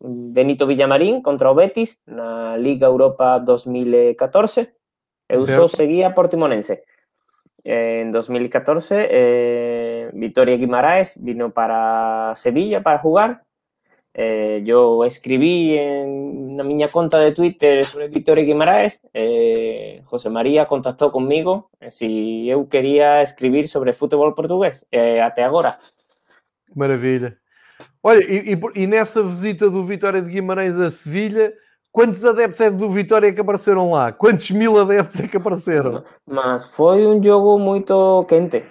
Benito Villamarín contra o Betis na Liga Europa 2014. Eu só seguía Portimonense. En 2014, eh, Vitoria Guimaraes vino para Sevilla para jugar Eh, yo escribí en una miña conta de Twitter sobre Victoria Guimaraes, eh, José María contactou conmigo eh, si eu quería escribir sobre futebol portugués, eh, até agora. Maravilha. Olha, e, e, e, nessa visita do Vitória de Guimarães a Sevilha, quantos adeptos é do Vitória que apareceram lá? Quantos mil adeptos é que apareceram? Mas foi um jogo muito quente.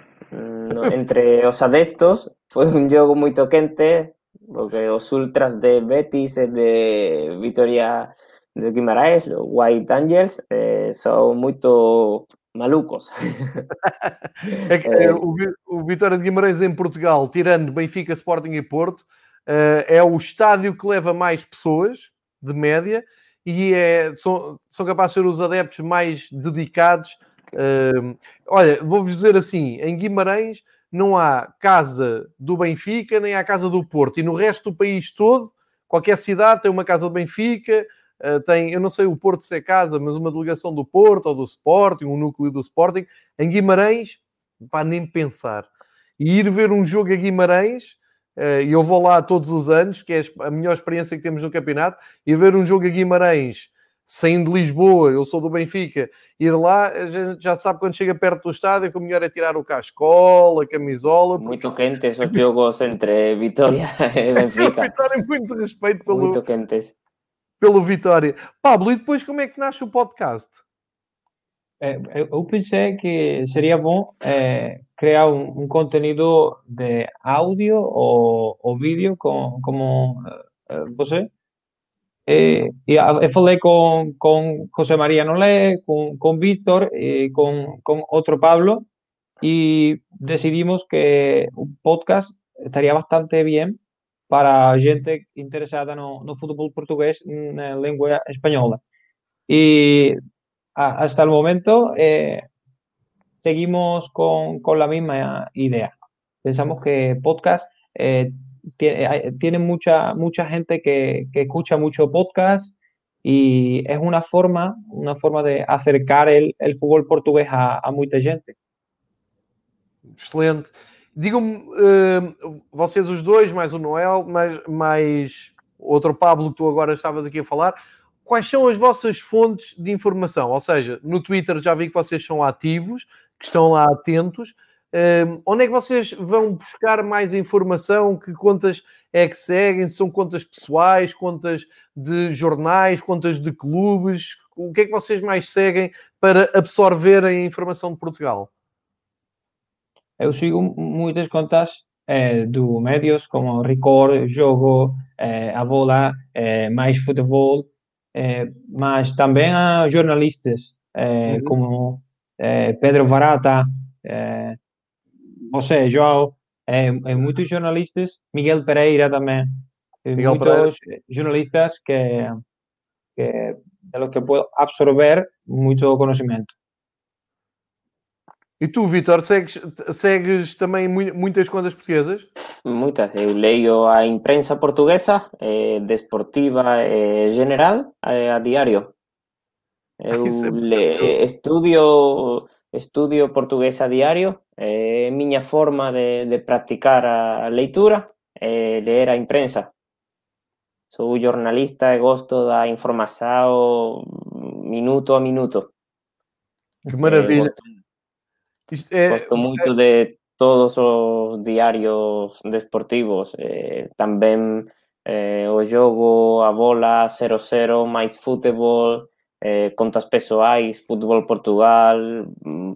Entre os adeptos, foi um jogo muito quente. porque los ultras de Betis de Vitoria de Guimaraes, los White Angels, eh, son muy malucos. <laughs> é que, é, o, o Vitória de Guimarães em Portugal, tirando Benfica, Sporting e Porto, uh, é o estádio que leva mais pessoas, de média, e é, são, são capazes de ser os adeptos mais dedicados. Uh, olha, vou-vos dizer assim, em Guimarães não há casa do Benfica, nem há casa do Porto. E no resto do país todo, qualquer cidade tem uma casa do Benfica, eh, tem, eu não sei o Porto se é casa, mas uma delegação do Porto ou do Sporting, um núcleo do Sporting. Em Guimarães, para nem pensar. E ir ver um jogo a Guimarães, e eu vou lá todos os anos, que é a melhor experiência que temos no campeonato, ir ver um jogo a Guimarães saindo de Lisboa, eu sou do Benfica, ir lá, já sabe quando chega perto do estádio que o melhor é tirar o cascola, a camisola. Muito quente esses jogos entre Vitória <laughs> <laughs> e Benfica. Vitória, muito respeito pelo, muito quentes. pelo Vitória. Pablo, e depois como é que nasce o podcast? É, eu pensei que seria bom é, criar um, um, conteúdo de áudio ou, ou vídeo com, como uh, você Eh, y falei con, con José María Nolé, con, con Víctor, y con, con otro Pablo, y decidimos que un podcast estaría bastante bien para gente interesada no, no fútbol portugués en lengua española. Y hasta el momento eh, seguimos con, con, la misma idea. Pensamos que podcast eh, tiene mucha, mucha gente que, que, escucha mucho podcast y es una forma, una forma de acercar el, el fútbol português a, a, muita gente. Excelente. Digam-me, uh, vocês os dois, mais o Noel, mais, mais outro Pablo que tu agora estavas aqui a falar, quais são as vossas fontes de informação? Ou seja, no Twitter já vi que vocês são ativos, que estão lá atentos, um, onde é que vocês vão buscar mais informação? Que contas é que seguem? São contas pessoais, contas de jornais, contas de clubes? O que é que vocês mais seguem para absorverem a informação de Portugal? Eu sigo muitas contas eh, do médios como Record, Jogo, eh, A Bola, eh, Mais Futebol, mas também há jornalistas uhum. como eh, Pedro Varata, você, João, é, é muitos jornalistas, Miguel Pereira também, Miguel muitos Pereira. jornalistas que, que de lo que puedo absorber muito conhecimento. E tu, Vitor, segues, segues também muitas contas portuguesas? Muitas. Eu leio a imprensa portuguesa, eh, desportiva eh, general, eh, a diario. Eu le, estudio, estudio portugués a diario. É miña forma de, de practicar a leitura é ler a imprensa. Sou jornalista e gosto da informação minuto a minuto. Que maravilha. Gosto Eh, Gosto moito eh, de todos os diarios desportivos. Eh, tamén eh, o xogo, a bola, 0-0, máis fútbol, eh, contas persoais, fútbol Portugal, mm,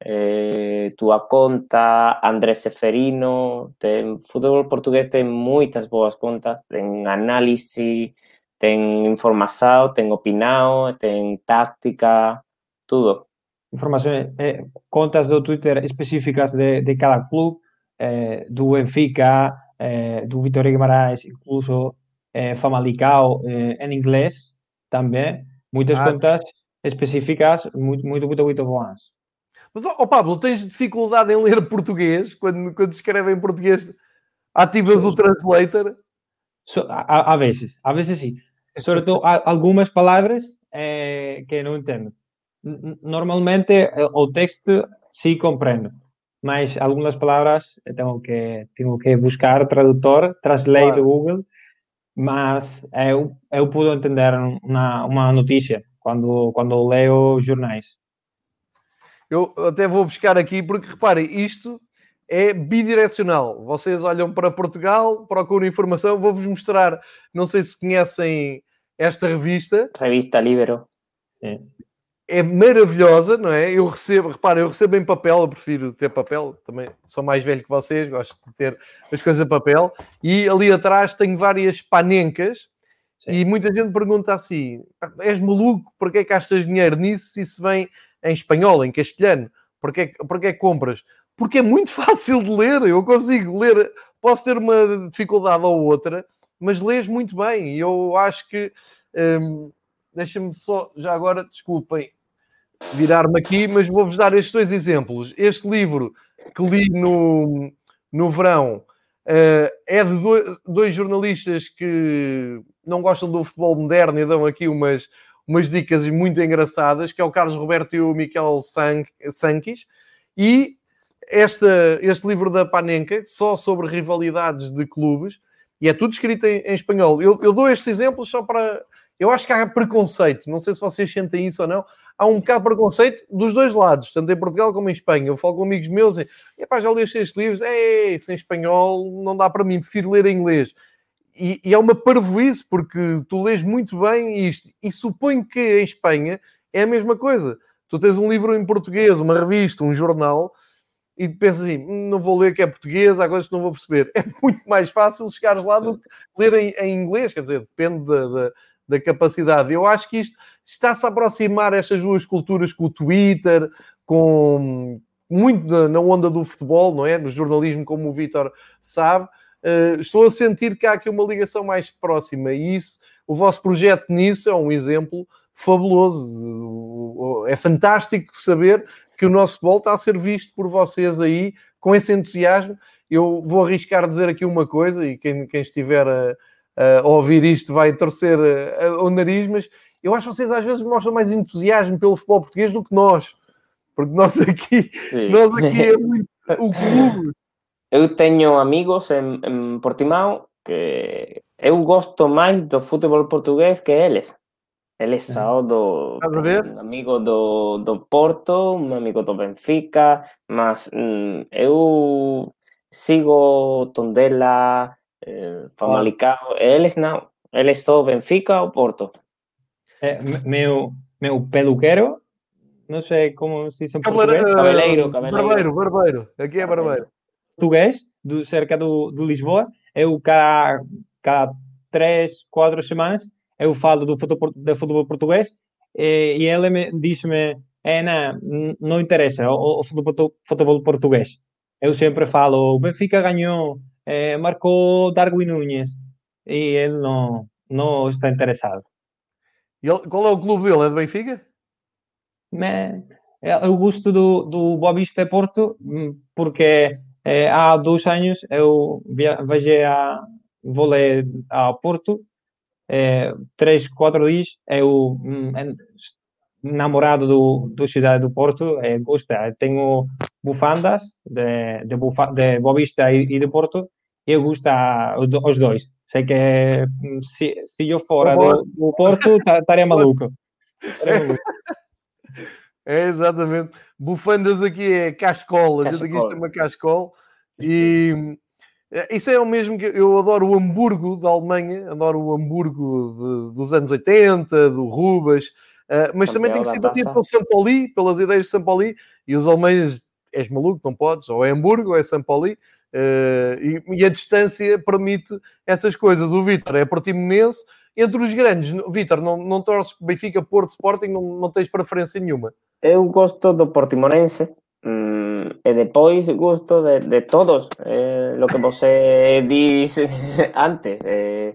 eh, túa conta, Andrés Seferino, ten, fútbol portugués ten moitas boas contas, ten análise, ten información, ten opinado, ten táctica, tudo informações, eh, contas do Twitter específicas de, cada clube, eh, do Benfica, do Vitória Guimarães, incluso eh, Famalicão em inglês também. Muitas ah, contas específicas muito, muito, muito, muito boas. Mas, ó oh, Pablo, tens dificuldade em ler português? Quando, quando escreve em português, ativas o translator? So, a, a, vezes, a vezes sim. Sobretudo <laughs> algumas palavras eh, que não entendo normalmente eh, o texto sí comprendo, mas algumas palavras tenho que tenho que buscar tradutor, translate claro. do Google, mas eu eu pude entender uma uma notícia quando quando leio jornais. Eu até vou buscar aqui porque reparem, isto é bidirecional. Vocês olham para Portugal, procuram informação, vou-vos mostrar, não sei se conhecem esta revista. Revista Libero. Sim é maravilhosa, não é? Eu recebo, repara, eu recebo em papel, eu prefiro ter papel, também sou mais velho que vocês, gosto de ter as coisas em papel, e ali atrás tenho várias panencas, Sim. e muita gente pergunta assim: és maluco, porquê é que gastas dinheiro nisso se isso vem em espanhol, em castelhano? Porquê, porquê que compras? Porque é muito <laughs> fácil de ler, eu consigo ler, posso ter uma dificuldade ou outra, mas lês muito bem, e eu acho que. Hum, Deixa-me só, já agora, desculpem, virar-me aqui, mas vou-vos dar estes dois exemplos. Este livro que li no, no verão uh, é de dois, dois, jornalistas que não gostam do futebol moderno e dão aqui umas, umas dicas muito engraçadas, que é o Carlos Roberto e o Miquel Sanquis. E esta, este livro da Panenka, só sobre rivalidades de clubes, e é tudo escrito em, em espanhol. Eu, eu dou estes exemplos só para... Eu acho que há preconceito, não sei se vocês sentem isso ou não, há um bocado de preconceito dos dois lados, tanto em Portugal como em Espanha. Eu falo com amigos meus e, epá, já li estes livros, é, sem espanhol não dá para mim, prefiro ler em inglês. E, e é uma parvoíce, porque tu lês muito bem isto, e suponho que em Espanha é a mesma coisa. Tu tens um livro em português, uma revista, um jornal, e pensas assim, hum, não vou ler que é português, há coisas que não vou perceber. <laughs> É muito mais fácil chegares lá do que ler em, em inglês, quer dizer, depende da, da, da capacidade. Eu acho que isto está-se a aproximar estas duas culturas com o Twitter, com muito na onda do futebol, não é? No jornalismo, como o Vitor sabe. Uh, estou a sentir que há aqui uma ligação mais próxima e isso, o vosso projeto nisso é um exemplo fabuloso. É fantástico saber que o nosso futebol está a ser visto por vocês aí com esse entusiasmo. Eu vou arriscar dizer aqui uma coisa e quem, quem estiver a, a ouvir isto vai torcer o nariz, mas eu acho que vocês às vezes mostram mais entusiasmo pelo futebol português do que nós, porque nós aqui, <laughs> nós aqui é muito o clube. Eu tenho amigos em, em Portimão que eu gosto mais do futebol português que eles. Eles são do um amigo do, do Porto, um amigo do Benfica, mas hum, eu sigo Tondela, eh, Famalicão, eles não. Eles só Benfica ou Porto. É, meu, meu peluquero, não sei como se diz em português. Cabeleiro, cabeleiro. Barbeiro, barbeiro. Aqui é barbeiro. Português, do, cerca do, do Lisboa, eu cada, cada três, quatro semanas, eu falo do futebol, do futebol português e, e ele me, diz-me, é, não, não interessa o, o futebol, futebol português. eu sempre falo, o Benfica ganhou, eh, marcou Darwin Núñez e ele não, não está interessado. E ele, qual é o clube dele? É do Benfica? Me, eu gosto do, do Boavista Porto hum, porque eh, há dois anos eu viajei a vôlei a Porto eh, três, quatro dias eu hum, namorado do, do cidade do Porto eh, gosta, tenho bufandas de, de, bufa, de Boavista e, e de Porto e eu gosto os dois sei que se, se eu fora do, do Porto <laughs> estaria maluco, maluco. <laughs> É, exatamente. Bufandas aqui é cascola. A gente aqui chama cascola. E é, isso é o mesmo que eu adoro o Hamburgo da Alemanha, adoro o Hamburgo de, dos anos 80, do Rubas, uh, mas também tem que simpatia pelo Sampoli, pelas ideias de Sampoli, e os alemães, és maluco, não podes, ou é Hamburgo ou é Sampoli, uh, e, e, a distância permite essas coisas. O Vitor é portimonense, entre os grandes, Vitor, não, não torces Benfica, Porto, Sporting, não, não tens preferência nenhuma? Eu gosto do Portimonense mm, e depois gosto de, de todos, eh, lo que você disse <laughs> antes. Eh,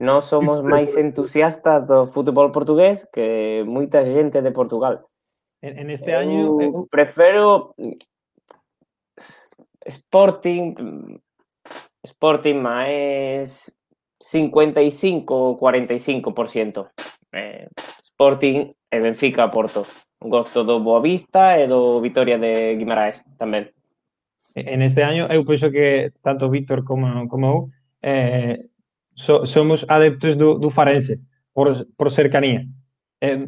nós somos máis entusiastas do futebol portugués que moita gente de Portugal. En, en este año... Eu prefiro Sporting Sporting máis 55 ou 45%. Eh, Sporting e Benfica Porto. Gosto do Boavista e do Vitoria de Guimaraes tamén. En este año eu penso que tanto Víctor como, como eu eh, so, somos adeptos do, do Farense por, por cercanía. Eh,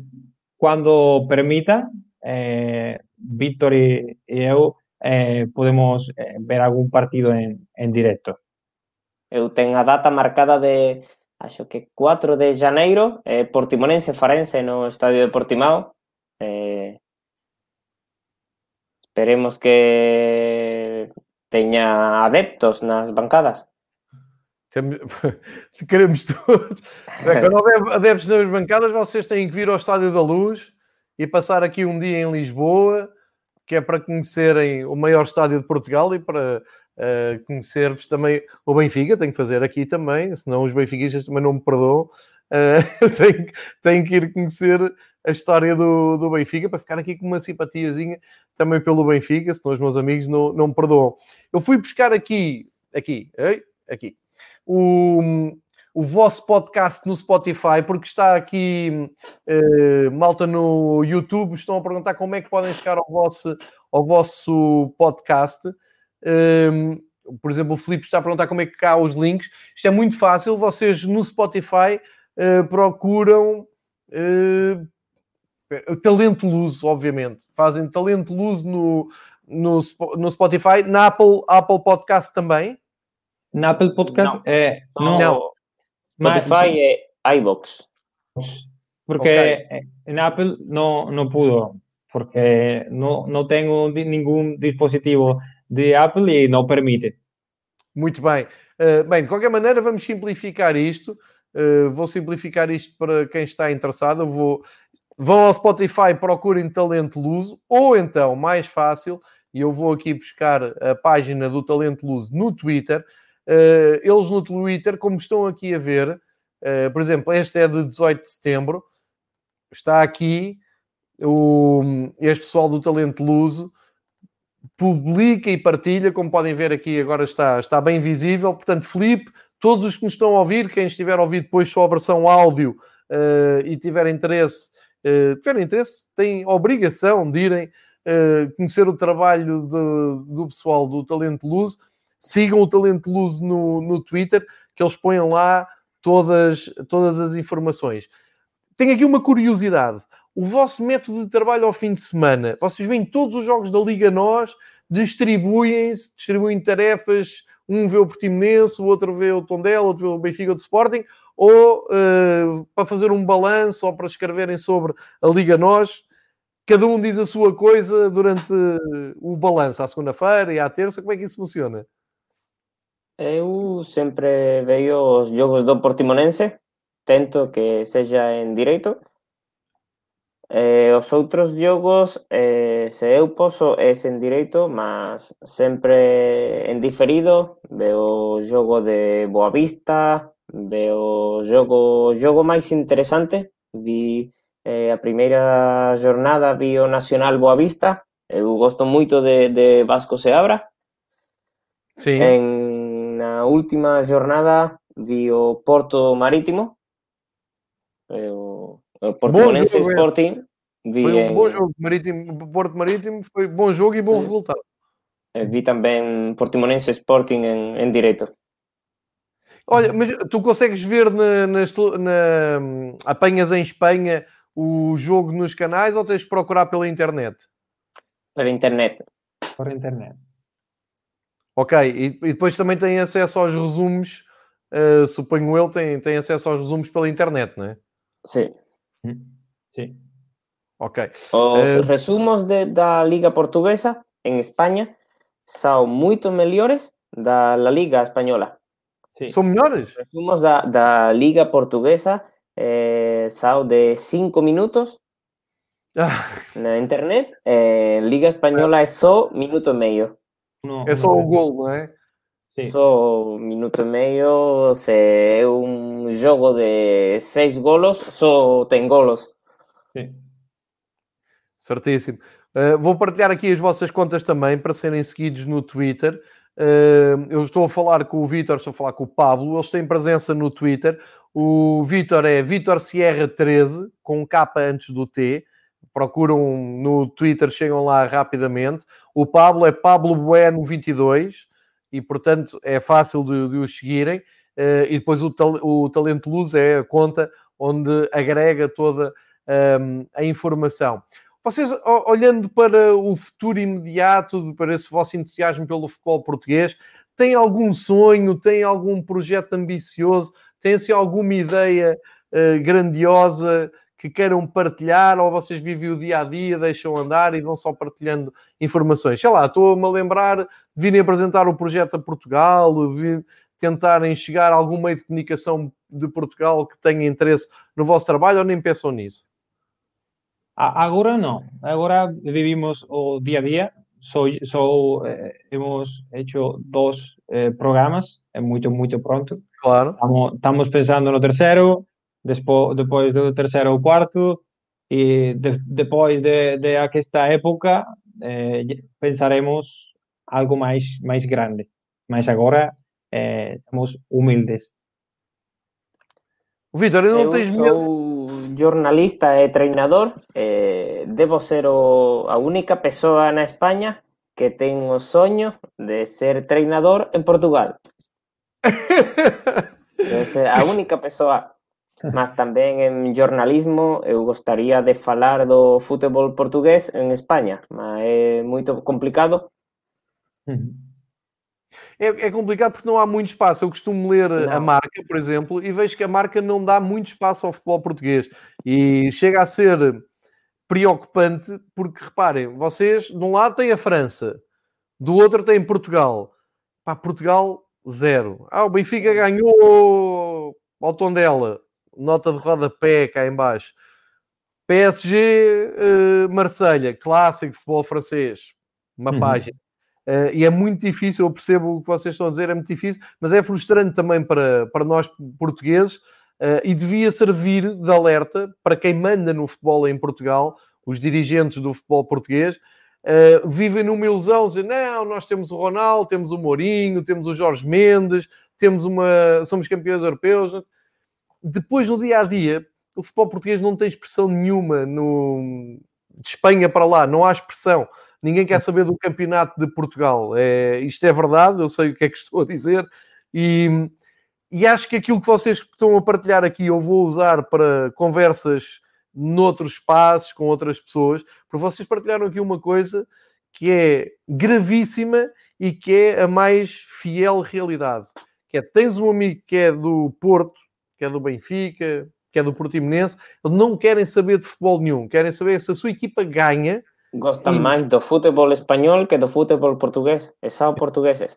permita, eh, Víctor e, e eu eh, podemos eh, ver algún partido en, en directo. Eu tenho a data marcada de, acho que 4 de janeiro, eh, Portimonense Farense no Estadio de Portimao. Eh, esperemos que teña adeptos nas bancadas. <laughs> Queremos todos. Quando houver adeptos nas bancadas, vocês têm que vir ao Estádio da Luz e passar aqui um dia em Lisboa, que é para conhecerem o maior estádio de Portugal e para uh, conhecer-vos também o Benfica, tenho que fazer aqui também, senão os benfiquistas também não me perdoam. Uh, <laughs> tenho, tenho que ir conhecer a história do, do Benfica para ficar aqui com uma simpatiazinha também pelo Benfica, senão os meus amigos não, não me perdoam. Eu fui buscar aqui, aqui, aqui, o, o vosso podcast no Spotify, porque está aqui uh, malta no YouTube, estão a perguntar como é que podem chegar ao vosso, ao vosso podcast. Um, por exemplo, o Filipe está a perguntar como é que há os links. Isto é muito fácil. Vocês no Spotify uh, procuram uh, talento luz, obviamente. Fazem talento luz no, no, no Spotify, na Apple, Apple Podcast também. Na Apple Podcast não. é. Não. não. Spotify é iBox. Porque okay. en Apple no, no pudo, porque no, no tengo ningún dispositivo de Apple e não permite. Muito bem. Uh, bem, de qualquer maneira, vamos simplificar isto. Uh, vou simplificar isto para quem está interessado. Eu vou... Vão ao Spotify, procurem Talento Luso, ou então, mais fácil, e eu vou aqui buscar a página do Talento Luso no Twitter. Uh, eles no Twitter, como estão aqui a ver, por exemplo, este é de 18 de setembro, está aqui o, este pessoal do Talento Luso publica e partilha, como podem ver aqui agora está, está bem visível. Portanto, Felipe, todos os que nos estão a ouvir, quem estiver a ouvir depois só a versão áudio uh, e tiver interesse, uh, tiver interesse, têm obrigação de irem uh, conhecer o trabalho de, do pessoal do Talento Luz. Sigam o Talento Luz no, no Twitter, que eles põem lá todas, todas as informações. Tenho aqui uma curiosidade o vosso método de trabalho ao fim de semana. Vocês veem todos os jogos da Liga Nós, distribuem-se, distribuem tarefas, um vê o Portimonense, o outro vê o Tondela, outro vê o Benfica do Sporting, ou uh, para fazer um balanço ou para escreverem sobre a Liga Nós, cada um diz a sua coisa durante o balanço, à segunda-feira e à terça, como é que isso funciona? Eu sempre vejo os jogos do Portimonense, tento que seja em direito, Eh, os outros jogos, eh, se eu poso, é en directo, mas sempre en diferido. Veo o jogo de Boavista, veo o jogo, jogo máis interesante. Vi eh, a primeira jornada, vi o Nacional Boavista. Eu gosto moito de, de Vasco Seabra. Sim. En última jornada vi o Porto Marítimo. Eh, o, o Portimonense jogo, é. Sporting. Vi, Foi um en- bom jogo. Marítimo, Porto Marítimo foi bom jogo e bom Sim. resultado. vi tamén Portimonense Sporting en, en directo. Olha, mas tu consegues ver na, nas tele- na- apanhas em Espanha o jogo nos canais ou tens de procurar pela internet? Por internet. por internet. Ok, e, e depois também tem acesso aos resumos, eh, suponho eu, tem, tem acesso aos resumos pela internet, não é? Sí. Sí. Ok. Os Eh, resumos de, da Liga Portuguesa en España son moito mellores da la Liga Española. Sí. São melhores? Resumos da, da Liga Portuguesa eh, son de 5 minutos Ah, na internet. Eh, Liga Española é só minuto e meio. É só o gol, não é? Sí. Só minuto e meio, se é un jogo de 6 golos, só ten golos. sí. Certíssimo. Uh, vou partilhar aqui as vossas contas também para serem seguidos no Twitter. Uh, eu estou a falar com o Vítor, estou a falar com o Pablo, eles têm presença no Twitter. O Vítor é Vítor Sierra 13, com um K antes do T. Procuram no Twitter, chegam lá rapidamente. O Pablo é Pablo Bueno 22 e, portanto, é fácil de, de os seguirem. Uh, e depois o, tal- o Talento Luz é a conta onde agrega toda um, a informação. Vocês, olhando para o futuro imediato, para esse vosso entusiasmo pelo futebol português, têm algum sonho, têm algum projeto ambicioso, têm assim, alguma ideia eh, grandiosa que queiram partilhar ou vocês vivem o dia a dia, deixam andar e vão só partilhando informações? Sei lá, estou-me a lembrar de virem apresentar o projeto a Portugal, tentarem chegar a algum meio de comunicação de Portugal que tenha interesse no vosso trabalho ou nem pensam nisso? Agora não. Agora vivimos o dia a dia. Só, só eh, hemos hecho dos eh, programas. É muito, muito pronto. Claro. Estamos, estamos pensando no terceiro, despo, depois do terceiro o quarto, e de, depois de, de esta época eh, pensaremos algo mais, mais grande. Mas agora eh, somos humildes. Vitor, eu não tens medo. sou jornalista e treinador. Eh, debo ser o, a única pessoa na España que ten o soño de ser treinador en Portugal. <laughs> Debo ser a única pessoa. Mas tamén en jornalismo eu gostaría de falar do fútbol portugués en España, mas é moito complicado. É, é complicado porque não há muito espaço. Eu costumo ler a Não. marca, por exemplo, e vejo que a marca não dá muito espaço ao futebol português. E chega a ser preocupante porque, reparem, vocês de um lado têm a França, do outro têm Portugal. Pá, Portugal, zero. Ah, o Benfica ganhou ao Tondela. Nota de rodapé cá em baixo. PSG, eh, Marselha, clássico de futebol francês. Uma Uhum. página. Eh, e é muito difícil, eu percebo o que vocês estão a dizer, é muito difícil, mas é frustrante também para, para nós portugueses eh, e devia servir de alerta para quem manda no futebol em Portugal, os dirigentes do futebol português, eh, vivem numa ilusão, dizem, não, nós temos o Ronaldo, temos o Mourinho, temos o Jorge Mendes, temos uma, somos campeões europeus. Depois, no dia a dia, o futebol português não tem expressão nenhuma no, de Espanha para lá, não há expressão. Ninguém quer saber do campeonato de Portugal. É, isto é verdade, eu sei o que é que estou a dizer, e, e acho que aquilo que vocês estão a partilhar aqui eu vou usar para conversas noutros espaços, com outras pessoas, porque vocês partilharam aqui uma coisa que é gravíssima e que é a mais fiel realidade. Que é, tens um amigo que é do Porto, que é do Benfica, que é do Portimonense, eles não querem saber de futebol nenhum, querem saber se a sua equipa ganha, Gostan Sim. máis do fútbol español que do fútbol portugués. E só portugueses.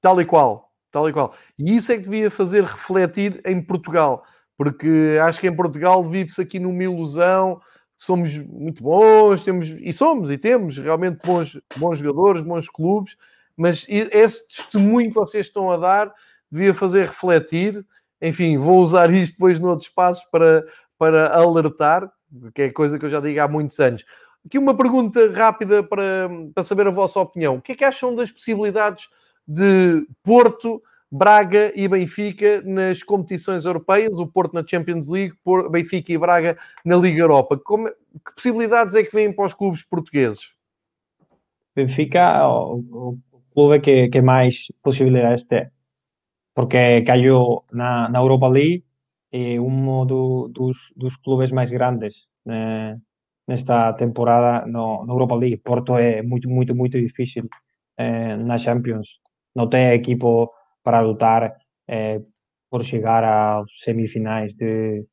tal e qual, tal e qual. E isso é que devia fazer refletir em Portugal, porque acho que em Portugal vive-se aqui numa ilusão somos muito bons, temos, e somos, e temos realmente bons, bons jogadores, bons clubes, mas esse testemunho que vocês estão a dar devia fazer refletir. Enfim, vou usar isto depois noutros espaços para, para alertar, que é coisa que eu já digo há muitos anos. Aqui uma pergunta rápida para, para saber a vossa opinião. O que é que acham das possibilidades de Porto, Braga e Benfica nas competições europeias? O Porto na Champions League, Benfica e Braga na Liga Europa. Como, que possibilidades é que vêm para os clubes portugueses? Benfica, o, o clube que, que mais possibilidades tem. Porque caiu na, na Europa League e um do, dos, dos clubes mais grandes né, nesta temporada no, no, Europa League. Porto é muito, muito, muito difícil eh, na Champions. Não tem equipo para lutar eh, por chegar às semifinais de,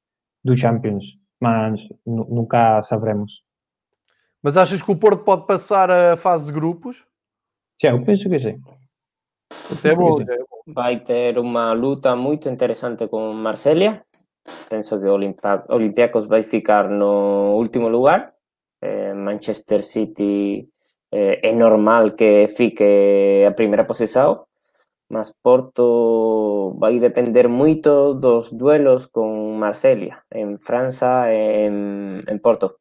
do Champions, mas nunca saberemos. Mas achas que o Porto pode passar a fase de grupos? Sim, eu penso que sim. Vai ter uma luta muito interessante com Marseille penso que o Olympiacos vai ficar no último lugar. Eh, Manchester City eh, é normal que fique a primeira posição, mas Porto vai depender muito dos duelos com Marsella, em França e em, em Porto.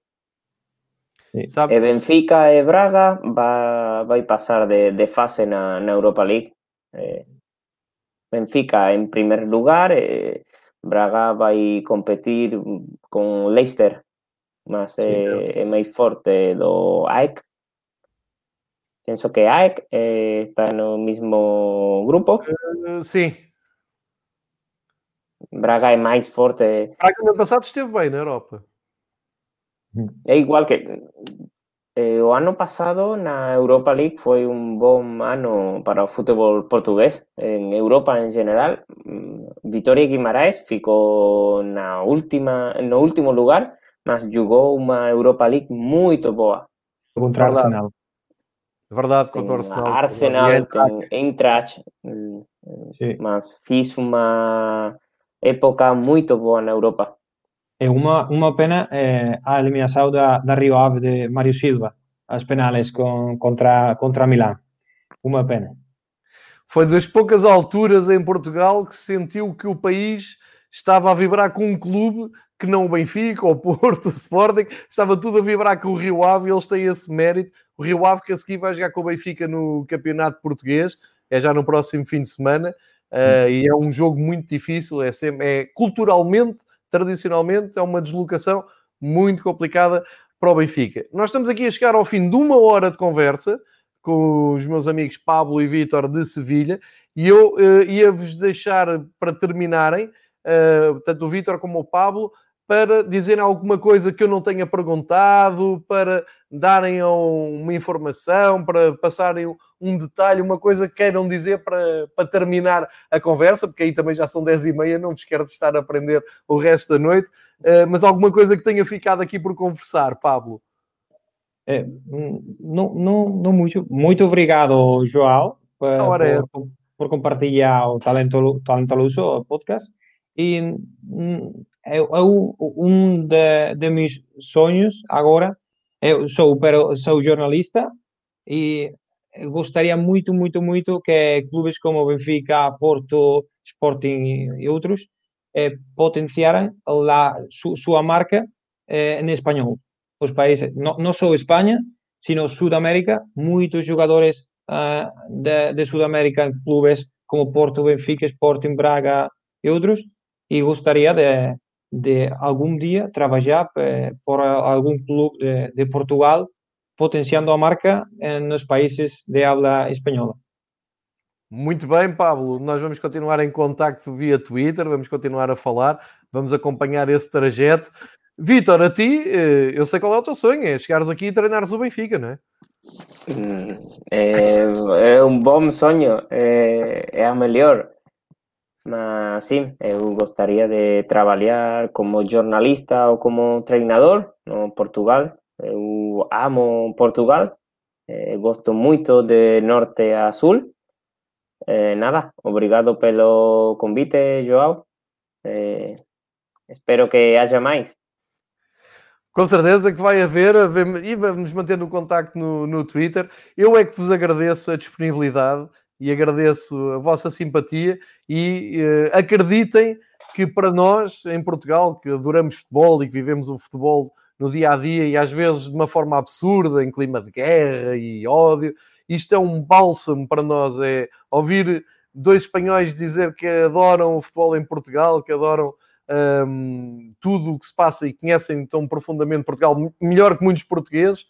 Sí. E Benfica e Braga vai, vai passar de, de fase na, na Europa League. Eh, Benfica em primeiro lugar e Braga vai competir com Leicester, mas é, é mais forte do AEK. Penso que eh, está no mesmo grupo. Uh, sim. Braga é mais forte. Braga no ano passado esteve bem na Europa. É igual que Eh, o ano pasado na Europa League foi un bom ano para o fútbol portugués en Europa en general. Mm, Vitoria Guimaraes ficou na última, no último lugar, mas jogou uma Europa League muito boa. Contra o Arsenal. Verdade, contra o Arsenal. Arsenal, tem Eintracht, mas fiz uma época muito boa na Europa. É uma, uma pena é, a eliminação da, da Rio Ave de Mário Silva, as penales com, contra, contra Milão. Uma pena. Foi das poucas alturas em Portugal que se sentiu que o país estava a vibrar com um clube que não o Benfica, o <laughs> Porto, o Sporting, estava tudo a vibrar com o Rio Ave e eles têm esse mérito. O Rio Ave que a seguir vai jogar com o Benfica no Campeonato Português, é já no próximo fim de semana, uh, e é um jogo muito difícil, é, sempre, é culturalmente tradicionalmente é uma deslocação muito complicada para o Benfica. Nós estamos aqui a chegar ao fim de uma hora de conversa com os meus amigos Pablo e Vítor de Sevilha e eu uh, ia-vos deixar para terminarem, uh, tanto o Vítor como o Pablo, para dizerem alguma coisa que eu não tenha perguntado, para darem uma informação, para passarem um detalhe, uma coisa que queiram dizer para, para terminar a conversa, porque aí também já são 10 e meia, não vos quero estar a aprender o resto da noite, uh, mas alguma coisa que tenha ficado aqui por conversar, Pablo? É, não, não, não muito. Muito obrigado, João, por, é por, por, compartilhar o Talento, Talento Luso podcast. E hum, eu, eu, um de, de meus sonhos agora, eu sou, pero, sou jornalista e gostaria muito, muito, muito que clubes como Benfica, Porto, Sporting e outros eh, potenciaram a su, sua marca eh, em espanhol. Os países, não, não só Espanha, sino Sudamérica, muitos jogadores uh, de, de Sudamérica em clubes como Porto, Benfica, Sporting, Braga e outros, e gostaria de, de algum dia trabalhar eh, por algum clube de, de Portugal potenciando a marca nos países de habla espanhola. Muito bem, Pablo. Nós vamos continuar em contacto via Twitter, vamos continuar a falar, vamos acompanhar esse trajeto. Vitor, a ti, eh, eu sei qual é o teu sonho, é chegares aqui e treinares o Benfica, não é? É, é um bom sonho, é, é a melhor. Mas sim, eu gostaria de trabalhar como jornalista ou como treinador no Portugal. Eu amo Portugal, eh, gosto muito de norte a sul. Eh, nada, obrigado pelo convite, João. Eh, espero que haja mais. Com certeza que vai haver, e vamos mantendo o contacto no, no Twitter. Eu é que vos agradeço a disponibilidade e agradeço a vossa simpatia e uh, acreditem que para nós, em Portugal, que adoramos futebol e que vivemos o futebol no dia a dia e às vezes de uma forma absurda, em clima de guerra e ódio, isto é um bálsamo para nós. É ouvir dois espanhóis dizer que adoram o futebol em Portugal, que adoram um, tudo o que se passa e conhecem tão profundamente Portugal, melhor que muitos portugueses,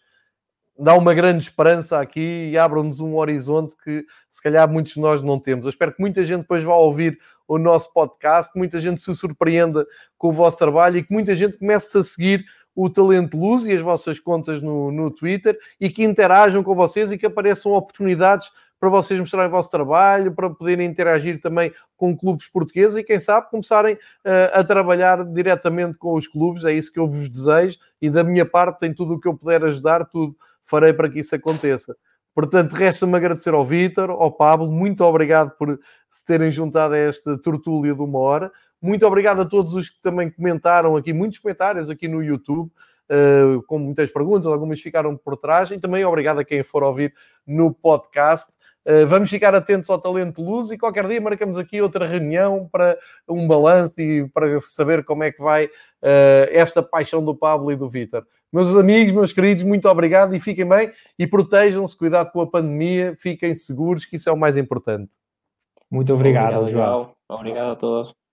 dá uma grande esperança aqui e abre-nos um horizonte que se calhar muitos de nós não temos. Eu espero que muita gente depois vá ouvir o nosso podcast, que muita gente se surpreenda com o vosso trabalho e que muita gente comece a seguir o Talento Luz e as vossas contas no, no Twitter e que interajam com vocês e que apareçam oportunidades para vocês mostrarem o vosso trabalho, para poderem interagir também com clubes portugueses e, quem sabe, começarem uh, a trabalhar diretamente com os clubes. É isso que eu vos desejo e, da minha parte, tem tudo o que eu puder ajudar, tudo farei para que isso aconteça. Portanto, resta-me agradecer ao Vítor, ao Pablo, muito obrigado por se terem juntado a esta tertúlia de uma hora. Muito obrigado a todos os que também comentaram aqui, muitos comentários aqui no YouTube. Uh, com muitas perguntas, algumas ficaram por trás, e também obrigado a quem for ouvir no podcast. Eh, vamos ficar atentos ao Talento Luz e qualquer dia marcamos aqui outra reunião para um balanço e para saber como é que vai uh, esta paixão do Pablo e do Vítor. Meus amigos, meus queridos, muito obrigado e fiquem bem e protejam-se, cuidado com a pandemia, fiquem seguros que isso é o mais importante. Muito obrigado, obrigado João. Obrigado a todos.